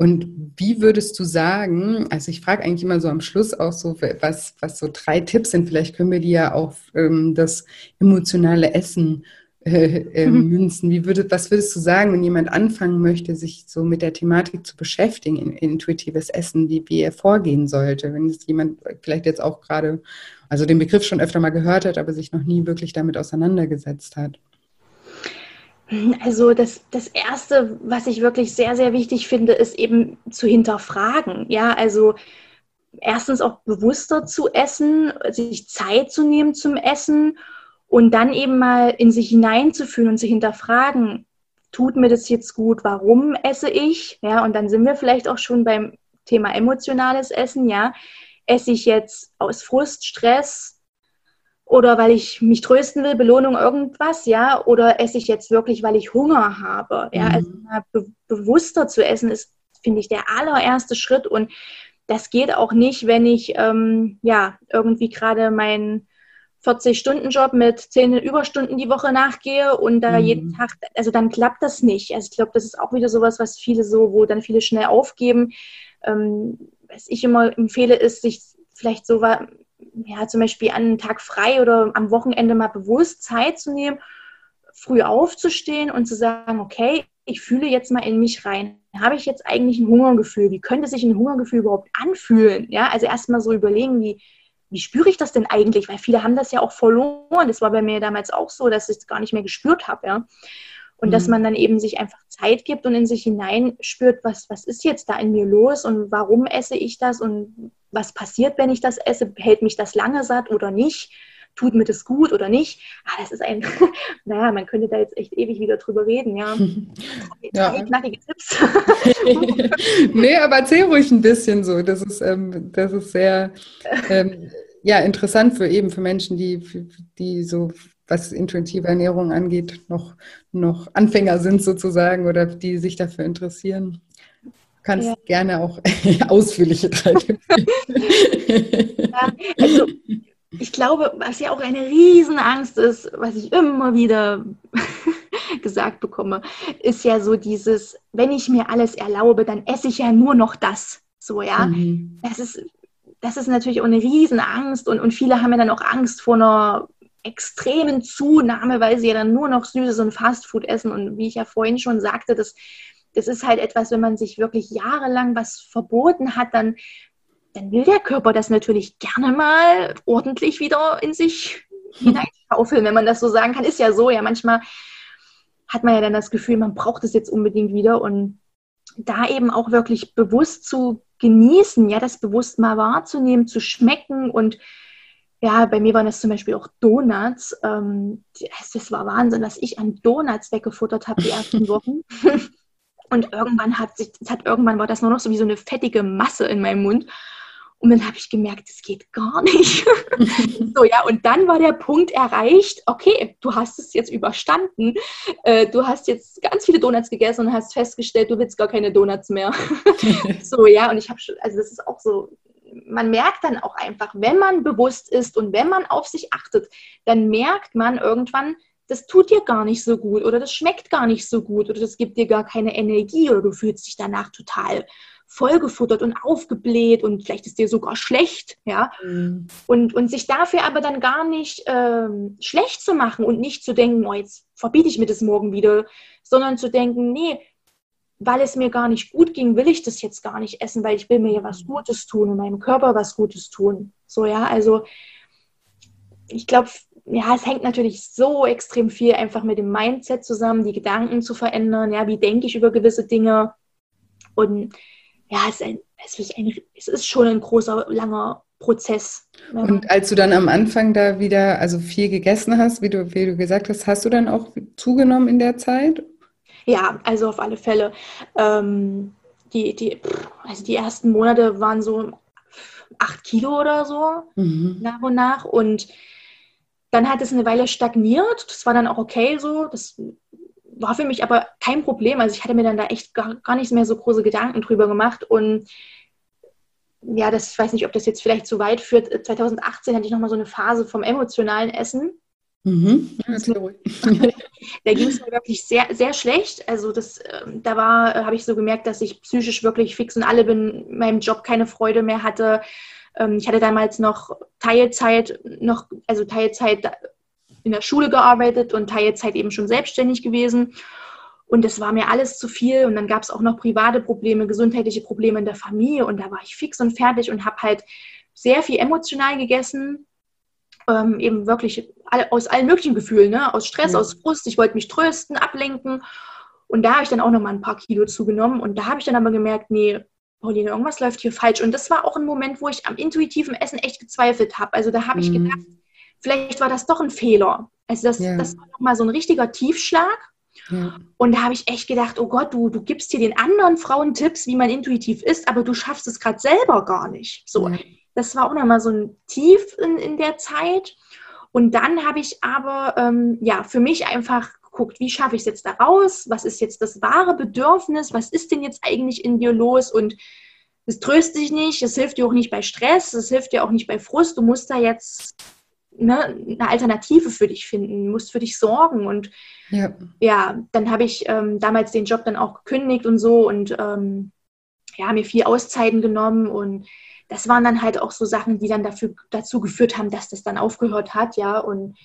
Und wie würdest du sagen, also ich frage eigentlich immer so am Schluss auch so, was, was so drei Tipps sind, vielleicht können wir die ja auf ähm, das emotionale Essen äh, äh, mhm. münzen. Wie würde, was würdest du sagen, wenn jemand anfangen möchte, sich so mit der Thematik zu beschäftigen, in, in intuitives Essen, wie, wie er vorgehen sollte, wenn es jemand vielleicht jetzt auch gerade, also den Begriff schon öfter mal gehört hat, aber sich noch nie wirklich damit auseinandergesetzt hat? Also das, das Erste, was ich wirklich sehr, sehr wichtig finde, ist eben zu hinterfragen. Ja, also erstens auch bewusster zu essen, sich Zeit zu nehmen zum Essen und dann eben mal in sich hineinzufühlen und zu hinterfragen, tut mir das jetzt gut, warum esse ich? Ja, und dann sind wir vielleicht auch schon beim Thema emotionales Essen, ja. Esse ich jetzt aus Frust, Stress, oder weil ich mich trösten will, Belohnung, irgendwas, ja, oder esse ich jetzt wirklich, weil ich Hunger habe, ja, mhm. also be bewusster zu essen ist, finde ich, der allererste Schritt und das geht auch nicht, wenn ich, ähm, ja, irgendwie gerade meinen 40-Stunden-Job mit 10 Überstunden die Woche nachgehe und da mhm. jeden Tag, also dann klappt das nicht. Also ich glaube, das ist auch wieder sowas, was viele so, wo dann viele schnell aufgeben. Ähm, was ich immer empfehle, ist, sich vielleicht so ja, zum Beispiel an einem Tag frei oder am Wochenende mal bewusst Zeit zu nehmen früh aufzustehen und zu sagen, okay, ich fühle jetzt mal in mich rein. Habe ich jetzt eigentlich ein Hungergefühl? Wie könnte sich ein Hungergefühl überhaupt anfühlen? Ja, also erstmal so überlegen, wie, wie spüre ich das denn eigentlich? Weil viele haben das ja auch verloren. Das war bei mir damals auch so, dass ich es gar nicht mehr gespürt habe, ja. Und mhm. dass man dann eben sich einfach Zeit gibt und in sich hinein spürt, was, was ist jetzt da in mir los und warum esse ich das und was passiert, wenn ich das esse? Hält mich das lange satt oder nicht? tut mir das gut oder nicht? Ah, das ist ein, naja, man könnte da jetzt echt ewig wieder drüber reden, ja. ja. knackige Tipps. nee, aber erzähl ruhig ein bisschen so. Das ist, ähm, das ist sehr ähm, ja, interessant für eben für Menschen, die, die so was intuitive Ernährung angeht, noch, noch Anfänger sind sozusagen oder die sich dafür interessieren. Du kannst ja. gerne auch ausführliche drei Tipps ja, also ich glaube, was ja auch eine Riesenangst ist, was ich immer wieder gesagt bekomme, ist ja so dieses, wenn ich mir alles erlaube, dann esse ich ja nur noch das. So, ja. Mhm. Das ist, das ist natürlich auch eine Riesenangst und, und viele haben ja dann auch Angst vor einer extremen Zunahme, weil sie ja dann nur noch Süßes und Fastfood essen. Und wie ich ja vorhin schon sagte, das, das ist halt etwas, wenn man sich wirklich jahrelang was verboten hat, dann dann will der Körper das natürlich gerne mal ordentlich wieder in sich hineinschaufeln, wenn man das so sagen kann. Ist ja so, ja, manchmal hat man ja dann das Gefühl, man braucht es jetzt unbedingt wieder und da eben auch wirklich bewusst zu genießen, ja, das bewusst mal wahrzunehmen, zu schmecken und ja, bei mir waren das zum Beispiel auch Donuts. Ähm, das war Wahnsinn, dass ich an Donuts weggefuttert habe die ersten Wochen. Und irgendwann hat sich, hat irgendwann war das nur noch so wie so eine fettige Masse in meinem Mund. Und dann habe ich gemerkt, das geht gar nicht. so, ja, und dann war der Punkt erreicht, okay, du hast es jetzt überstanden. Äh, du hast jetzt ganz viele Donuts gegessen und hast festgestellt, du willst gar keine Donuts mehr. so, ja, und ich habe schon, also das ist auch so, man merkt dann auch einfach, wenn man bewusst ist und wenn man auf sich achtet, dann merkt man irgendwann, das tut dir gar nicht so gut oder das schmeckt gar nicht so gut oder das gibt dir gar keine Energie oder du fühlst dich danach total vollgefuttert und aufgebläht und vielleicht ist dir sogar schlecht, ja. Mhm. Und, und sich dafür aber dann gar nicht ähm, schlecht zu machen und nicht zu denken, oh, jetzt verbiete ich mir das morgen wieder, sondern zu denken, nee, weil es mir gar nicht gut ging, will ich das jetzt gar nicht essen, weil ich will mir ja was mhm. Gutes tun und meinem Körper was Gutes tun. So, ja, also ich glaube, ja, es hängt natürlich so extrem viel einfach mit dem Mindset zusammen, die Gedanken zu verändern, ja, wie denke ich über gewisse Dinge und ja, es ist, ein, es ist, ein, es ist schon ein großer, langer Prozess. Und als du dann am Anfang da wieder, also viel gegessen hast, wie du, wie du gesagt hast, hast du dann auch zugenommen in der Zeit? Ja, also auf alle Fälle. Ähm, die, die, also die ersten Monate waren so acht Kilo oder so mhm. nach und nach. Und dann hat es eine Weile stagniert. Das war dann auch okay so. Das war für mich aber kein Problem. Also ich hatte mir dann da echt gar, gar nicht mehr so große Gedanken drüber gemacht. Und ja, das, ich weiß nicht, ob das jetzt vielleicht zu weit führt. 2018 hatte ich nochmal so eine Phase vom emotionalen Essen. Mhm. Da ging es mir wirklich sehr, sehr schlecht. Also das, ähm, da war, äh, habe ich so gemerkt, dass ich psychisch wirklich fix und alle bin, in meinem Job keine Freude mehr hatte. Ähm, ich hatte damals noch Teilzeit, noch, also Teilzeit in der Schule gearbeitet und Teilzeit eben schon selbstständig gewesen. Und das war mir alles zu viel. Und dann gab es auch noch private Probleme, gesundheitliche Probleme in der Familie. Und da war ich fix und fertig und habe halt sehr viel emotional gegessen. Ähm, eben wirklich aus allen möglichen Gefühlen, ne? aus Stress, ja. aus Frust. Ich wollte mich trösten, ablenken. Und da habe ich dann auch noch mal ein paar Kilo zugenommen. Und da habe ich dann aber gemerkt, nee, Pauline, irgendwas läuft hier falsch. Und das war auch ein Moment, wo ich am intuitiven Essen echt gezweifelt habe. Also da habe mhm. ich gedacht, vielleicht war das doch ein Fehler. Also das, ja. das war nochmal so ein richtiger Tiefschlag. Ja. Und da habe ich echt gedacht, oh Gott, du, du gibst hier den anderen Frauen Tipps, wie man intuitiv ist, aber du schaffst es gerade selber gar nicht. So, ja. das war auch nochmal so ein Tief in, in der Zeit. Und dann habe ich aber ähm, ja für mich einfach geguckt, wie schaffe ich es jetzt da raus? Was ist jetzt das wahre Bedürfnis? Was ist denn jetzt eigentlich in dir los? Und es tröstet dich nicht, es hilft dir auch nicht bei Stress, es hilft dir auch nicht bei Frust. Du musst da jetzt ne, eine Alternative für dich finden, musst für dich sorgen. Und ja, ja dann habe ich ähm, damals den Job dann auch gekündigt und so und ähm, ja, mir viel Auszeiten genommen und das waren dann halt auch so Sachen, die dann dafür, dazu geführt haben, dass das dann aufgehört hat, ja. Und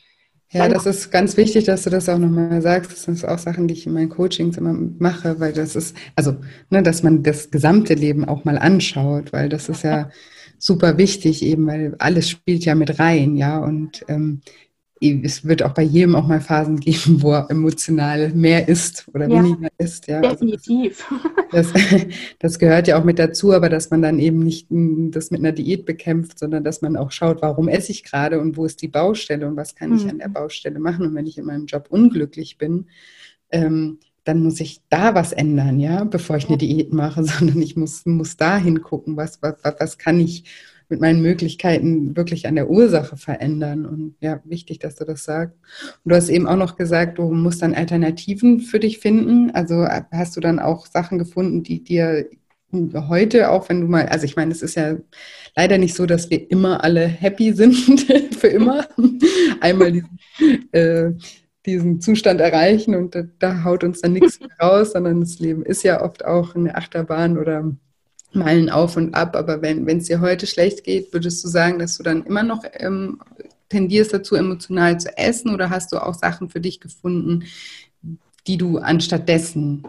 Ja, das ist ganz wichtig, dass du das auch nochmal sagst. Das sind auch Sachen, die ich in meinen Coachings immer mache, weil das ist, also, ne, dass man das gesamte Leben auch mal anschaut, weil das ist ja super wichtig eben, weil alles spielt ja mit rein, ja, und ähm, es wird auch bei jedem auch mal Phasen geben, wo er emotional mehr ist oder ja, weniger ist. Ja. Definitiv. Also das, das, das, gehört ja auch mit dazu, aber dass man dann eben nicht das mit einer Diät bekämpft, sondern dass man auch schaut, warum esse ich gerade und wo ist die Baustelle und was kann mhm. ich an der Baustelle machen. Und wenn ich in meinem Job unglücklich bin, ähm, dann muss ich da was ändern, ja, bevor ich eine Diät mache, sondern ich muss, muss da hingucken, was, was, was kann ich mit meinen Möglichkeiten wirklich an der Ursache verändern. Und ja, wichtig, dass du das sagst. Und du hast eben auch noch gesagt, du musst dann Alternativen für dich finden. Also hast du dann auch Sachen gefunden, die dir heute auch, wenn du mal, also ich meine, es ist ja leider nicht so, dass wir immer alle happy sind, für immer. Einmal diesen, äh, diesen Zustand erreichen und da, da haut uns dann nichts raus, sondern das Leben ist ja oft auch eine Achterbahn oder Meilen auf und ab, aber wenn es dir heute schlecht geht, würdest du sagen, dass du dann immer noch ähm, tendierst dazu, emotional zu essen oder hast du auch Sachen für dich gefunden, die du anstattdessen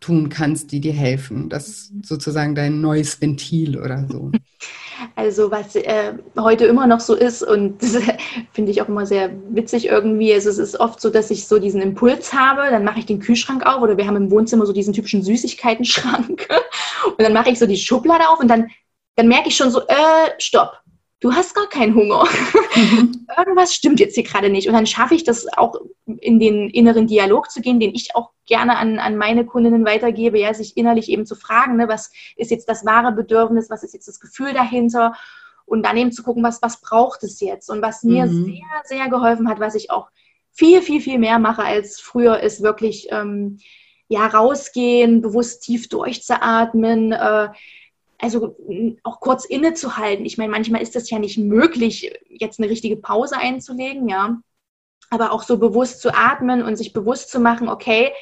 tun kannst, die dir helfen? Das ist sozusagen dein neues Ventil oder so. Also was äh, heute immer noch so ist und finde ich auch immer sehr witzig irgendwie. Also es ist oft so, dass ich so diesen Impuls habe, dann mache ich den Kühlschrank auf oder wir haben im Wohnzimmer so diesen typischen Süßigkeiten-Schrank und dann mache ich so die Schublade auf und dann, dann merke ich schon so, äh, stopp, du hast gar keinen Hunger. Mhm. Irgendwas stimmt jetzt hier gerade nicht. Und dann schaffe ich das auch in den inneren Dialog zu gehen, den ich auch gerne an, an meine Kundinnen weitergebe, ja, sich innerlich eben zu fragen, ne, was ist jetzt das wahre Bedürfnis, was ist jetzt das Gefühl dahinter und dann eben zu gucken, was, was braucht es jetzt. Und was mir mhm. sehr, sehr geholfen hat, was ich auch viel, viel, viel mehr mache als früher, ist wirklich ähm, ja rausgehen, bewusst tief durchzuatmen, äh, also auch kurz innezuhalten. Ich meine, manchmal ist das ja nicht möglich, jetzt eine richtige Pause einzulegen, ja. Aber auch so bewusst zu atmen und sich bewusst zu machen, okay,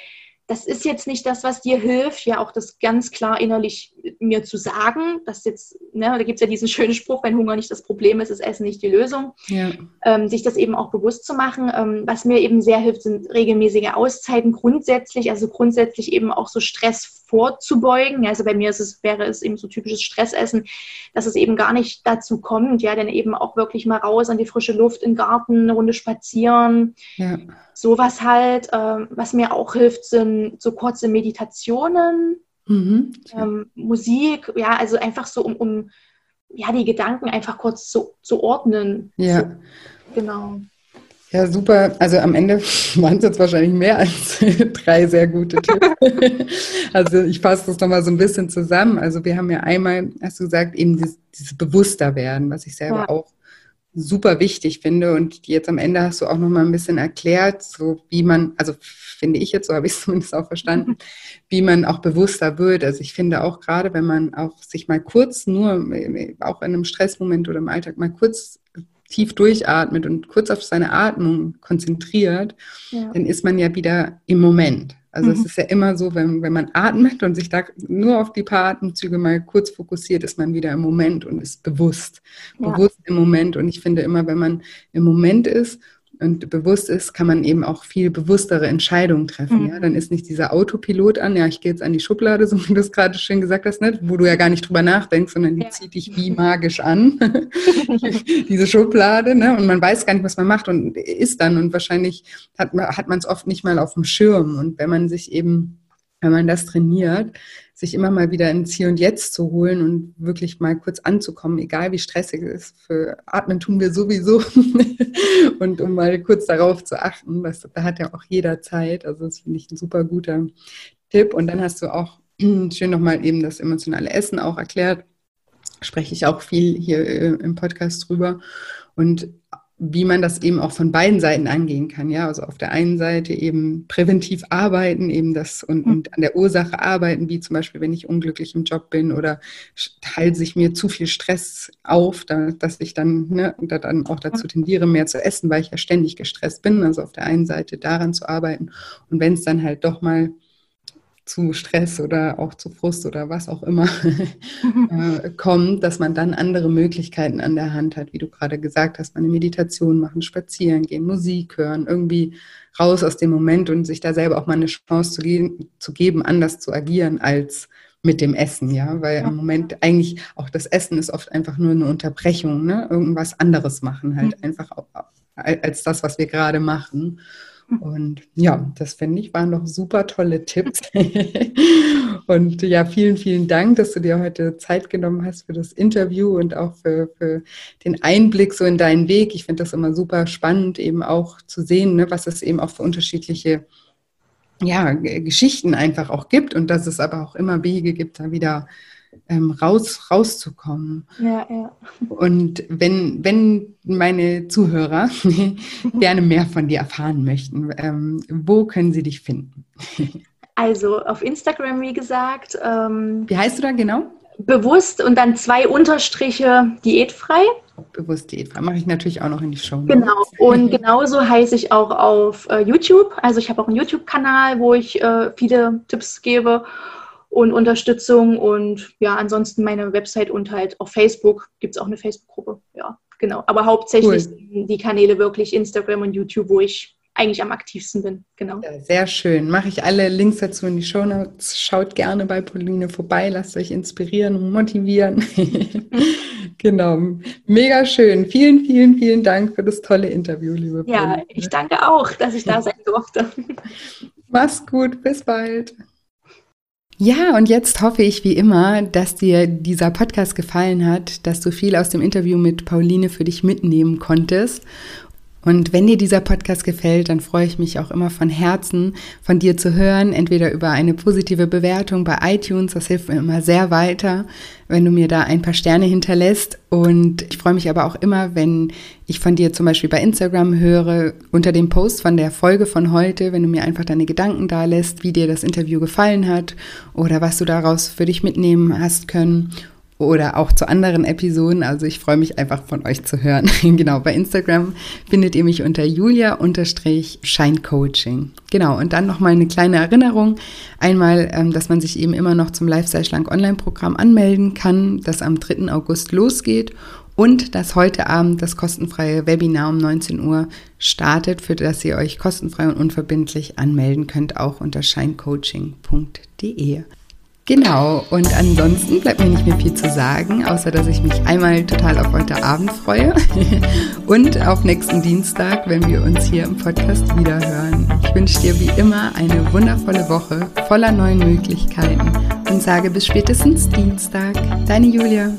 das ist jetzt nicht das, was dir hilft, ja auch das ganz klar innerlich mir zu sagen, dass jetzt, ne, da gibt es ja diesen schönen Spruch, wenn Hunger nicht das Problem ist, ist Essen nicht die Lösung, ja. ähm, sich das eben auch bewusst zu machen. Ähm, was mir eben sehr hilft, sind regelmäßige Auszeiten grundsätzlich, also grundsätzlich eben auch so Stress vorzubeugen. Ja, also bei mir ist es, wäre es eben so typisches Stressessen, dass es eben gar nicht dazu kommt, ja, dann eben auch wirklich mal raus an die frische Luft, in den Garten, eine Runde spazieren. Ja. Sowas halt. Ähm, was mir auch hilft, sind so kurze Meditationen, mhm. ähm, Musik, ja, also einfach so, um, um ja, die Gedanken einfach kurz zu, zu ordnen. Ja. So, genau. Ja, super. Also am Ende waren es jetzt wahrscheinlich mehr als drei sehr gute Tipps. also ich fasse das nochmal so ein bisschen zusammen. Also wir haben ja einmal, hast du gesagt, eben dieses, dieses Bewussterwerden, was ich selber ja. auch super wichtig finde. Und jetzt am Ende hast du auch nochmal ein bisschen erklärt, so wie man, also finde ich jetzt, so habe ich es zumindest auch verstanden, wie man auch bewusster wird. Also ich finde auch gerade, wenn man auch sich mal kurz nur, auch in einem Stressmoment oder im Alltag mal kurz tief durchatmet und kurz auf seine Atmung konzentriert, ja. dann ist man ja wieder im Moment. Also mhm. es ist ja immer so, wenn, wenn man atmet und sich da nur auf die paar Atemzüge mal kurz fokussiert, ist man wieder im Moment und ist bewusst. Ja. Bewusst im Moment. Und ich finde immer, wenn man im Moment ist und bewusst ist, kann man eben auch viel bewusstere Entscheidungen treffen. Mhm. Ja? Dann ist nicht dieser Autopilot an, ja, ich gehe jetzt an die Schublade, so wie du es gerade schön gesagt hast, nicht? wo du ja gar nicht drüber nachdenkst, sondern die ja. zieht dich wie magisch an, diese Schublade, ne? und man weiß gar nicht, was man macht und ist dann und wahrscheinlich hat man es oft nicht mal auf dem Schirm und wenn man sich eben wenn man das trainiert, sich immer mal wieder ins Hier und Jetzt zu holen und wirklich mal kurz anzukommen, egal wie stressig es ist. Für Atmen tun wir sowieso. und um mal kurz darauf zu achten, das, da hat ja auch jeder Zeit. Also das finde ich ein super guter Tipp. Und dann hast du auch schön nochmal eben das emotionale Essen auch erklärt. Spreche ich auch viel hier äh, im Podcast drüber. Und wie man das eben auch von beiden Seiten angehen kann. Ja, also auf der einen Seite eben präventiv arbeiten, eben das und, hm. und an der Ursache arbeiten, wie zum Beispiel, wenn ich unglücklich im Job bin oder halte sich mir zu viel Stress auf, da, dass ich dann, ne, da dann auch dazu tendiere, mehr zu essen, weil ich ja ständig gestresst bin. Also auf der einen Seite daran zu arbeiten und wenn es dann halt doch mal zu Stress oder auch zu Frust oder was auch immer äh, kommt, dass man dann andere Möglichkeiten an der Hand hat, wie du gerade gesagt hast, eine Meditation machen, spazieren gehen, Musik hören, irgendwie raus aus dem Moment und sich da selber auch mal eine Chance zu, gehen, zu geben, anders zu agieren als mit dem Essen, ja, weil im Moment eigentlich auch das Essen ist oft einfach nur eine Unterbrechung, ne? irgendwas anderes machen, halt mhm. einfach als das, was wir gerade machen. Und ja, das finde ich, waren doch super tolle Tipps. und ja, vielen, vielen Dank, dass du dir heute Zeit genommen hast für das Interview und auch für, für den Einblick so in deinen Weg. Ich finde das immer super spannend, eben auch zu sehen, ne, was es eben auch für unterschiedliche ja, Geschichten einfach auch gibt und dass es aber auch immer Wege gibt, da wieder ähm, raus, rauszukommen. Ja, ja. Und wenn, wenn meine Zuhörer gerne mehr von dir erfahren möchten, ähm, wo können sie dich finden? also auf Instagram, wie gesagt. Ähm, wie heißt du da genau? Bewusst und dann zwei Unterstriche diätfrei. Bewusst diätfrei. Mache ich natürlich auch noch in die Show. Genau. Und genauso heiße ich auch auf äh, YouTube. Also ich habe auch einen YouTube-Kanal, wo ich äh, viele Tipps gebe und Unterstützung und ja, ansonsten meine Website und halt auf Facebook gibt es auch eine Facebook-Gruppe. Ja, genau. Aber hauptsächlich cool. die Kanäle wirklich Instagram und YouTube, wo ich eigentlich am aktivsten bin. Genau. Ja, sehr schön. Mache ich alle Links dazu in die Show Notes. Schaut gerne bei Pauline vorbei, lasst euch inspirieren und motivieren. genau. Mega schön. Vielen, vielen, vielen Dank für das tolle Interview, liebe Ja, Pauline. ich danke auch, dass ich da sein durfte. Mach's gut. Bis bald. Ja, und jetzt hoffe ich wie immer, dass dir dieser Podcast gefallen hat, dass du viel aus dem Interview mit Pauline für dich mitnehmen konntest und wenn dir dieser Podcast gefällt, dann freue ich mich auch immer von Herzen, von dir zu hören, entweder über eine positive Bewertung bei iTunes, das hilft mir immer sehr weiter, wenn du mir da ein paar Sterne hinterlässt. Und ich freue mich aber auch immer, wenn ich von dir zum Beispiel bei Instagram höre, unter dem Post von der Folge von heute, wenn du mir einfach deine Gedanken da lässt, wie dir das Interview gefallen hat oder was du daraus für dich mitnehmen hast können oder auch zu anderen Episoden. Also ich freue mich einfach von euch zu hören. genau, bei Instagram findet ihr mich unter julia-scheincoaching. Genau, und dann nochmal eine kleine Erinnerung. Einmal, ähm, dass man sich eben immer noch zum Lifestyle Schlank Online-Programm anmelden kann, das am 3. August losgeht und dass heute Abend das kostenfreie Webinar um 19 Uhr startet, für das ihr euch kostenfrei und unverbindlich anmelden könnt, auch unter scheincoaching.de. Genau, und ansonsten bleibt mir nicht mehr viel zu sagen, außer dass ich mich einmal total auf heute Abend freue und auf nächsten Dienstag, wenn wir uns hier im Podcast wiederhören. Ich wünsche dir wie immer eine wundervolle Woche voller neuen Möglichkeiten und sage bis spätestens Dienstag. Deine Julia.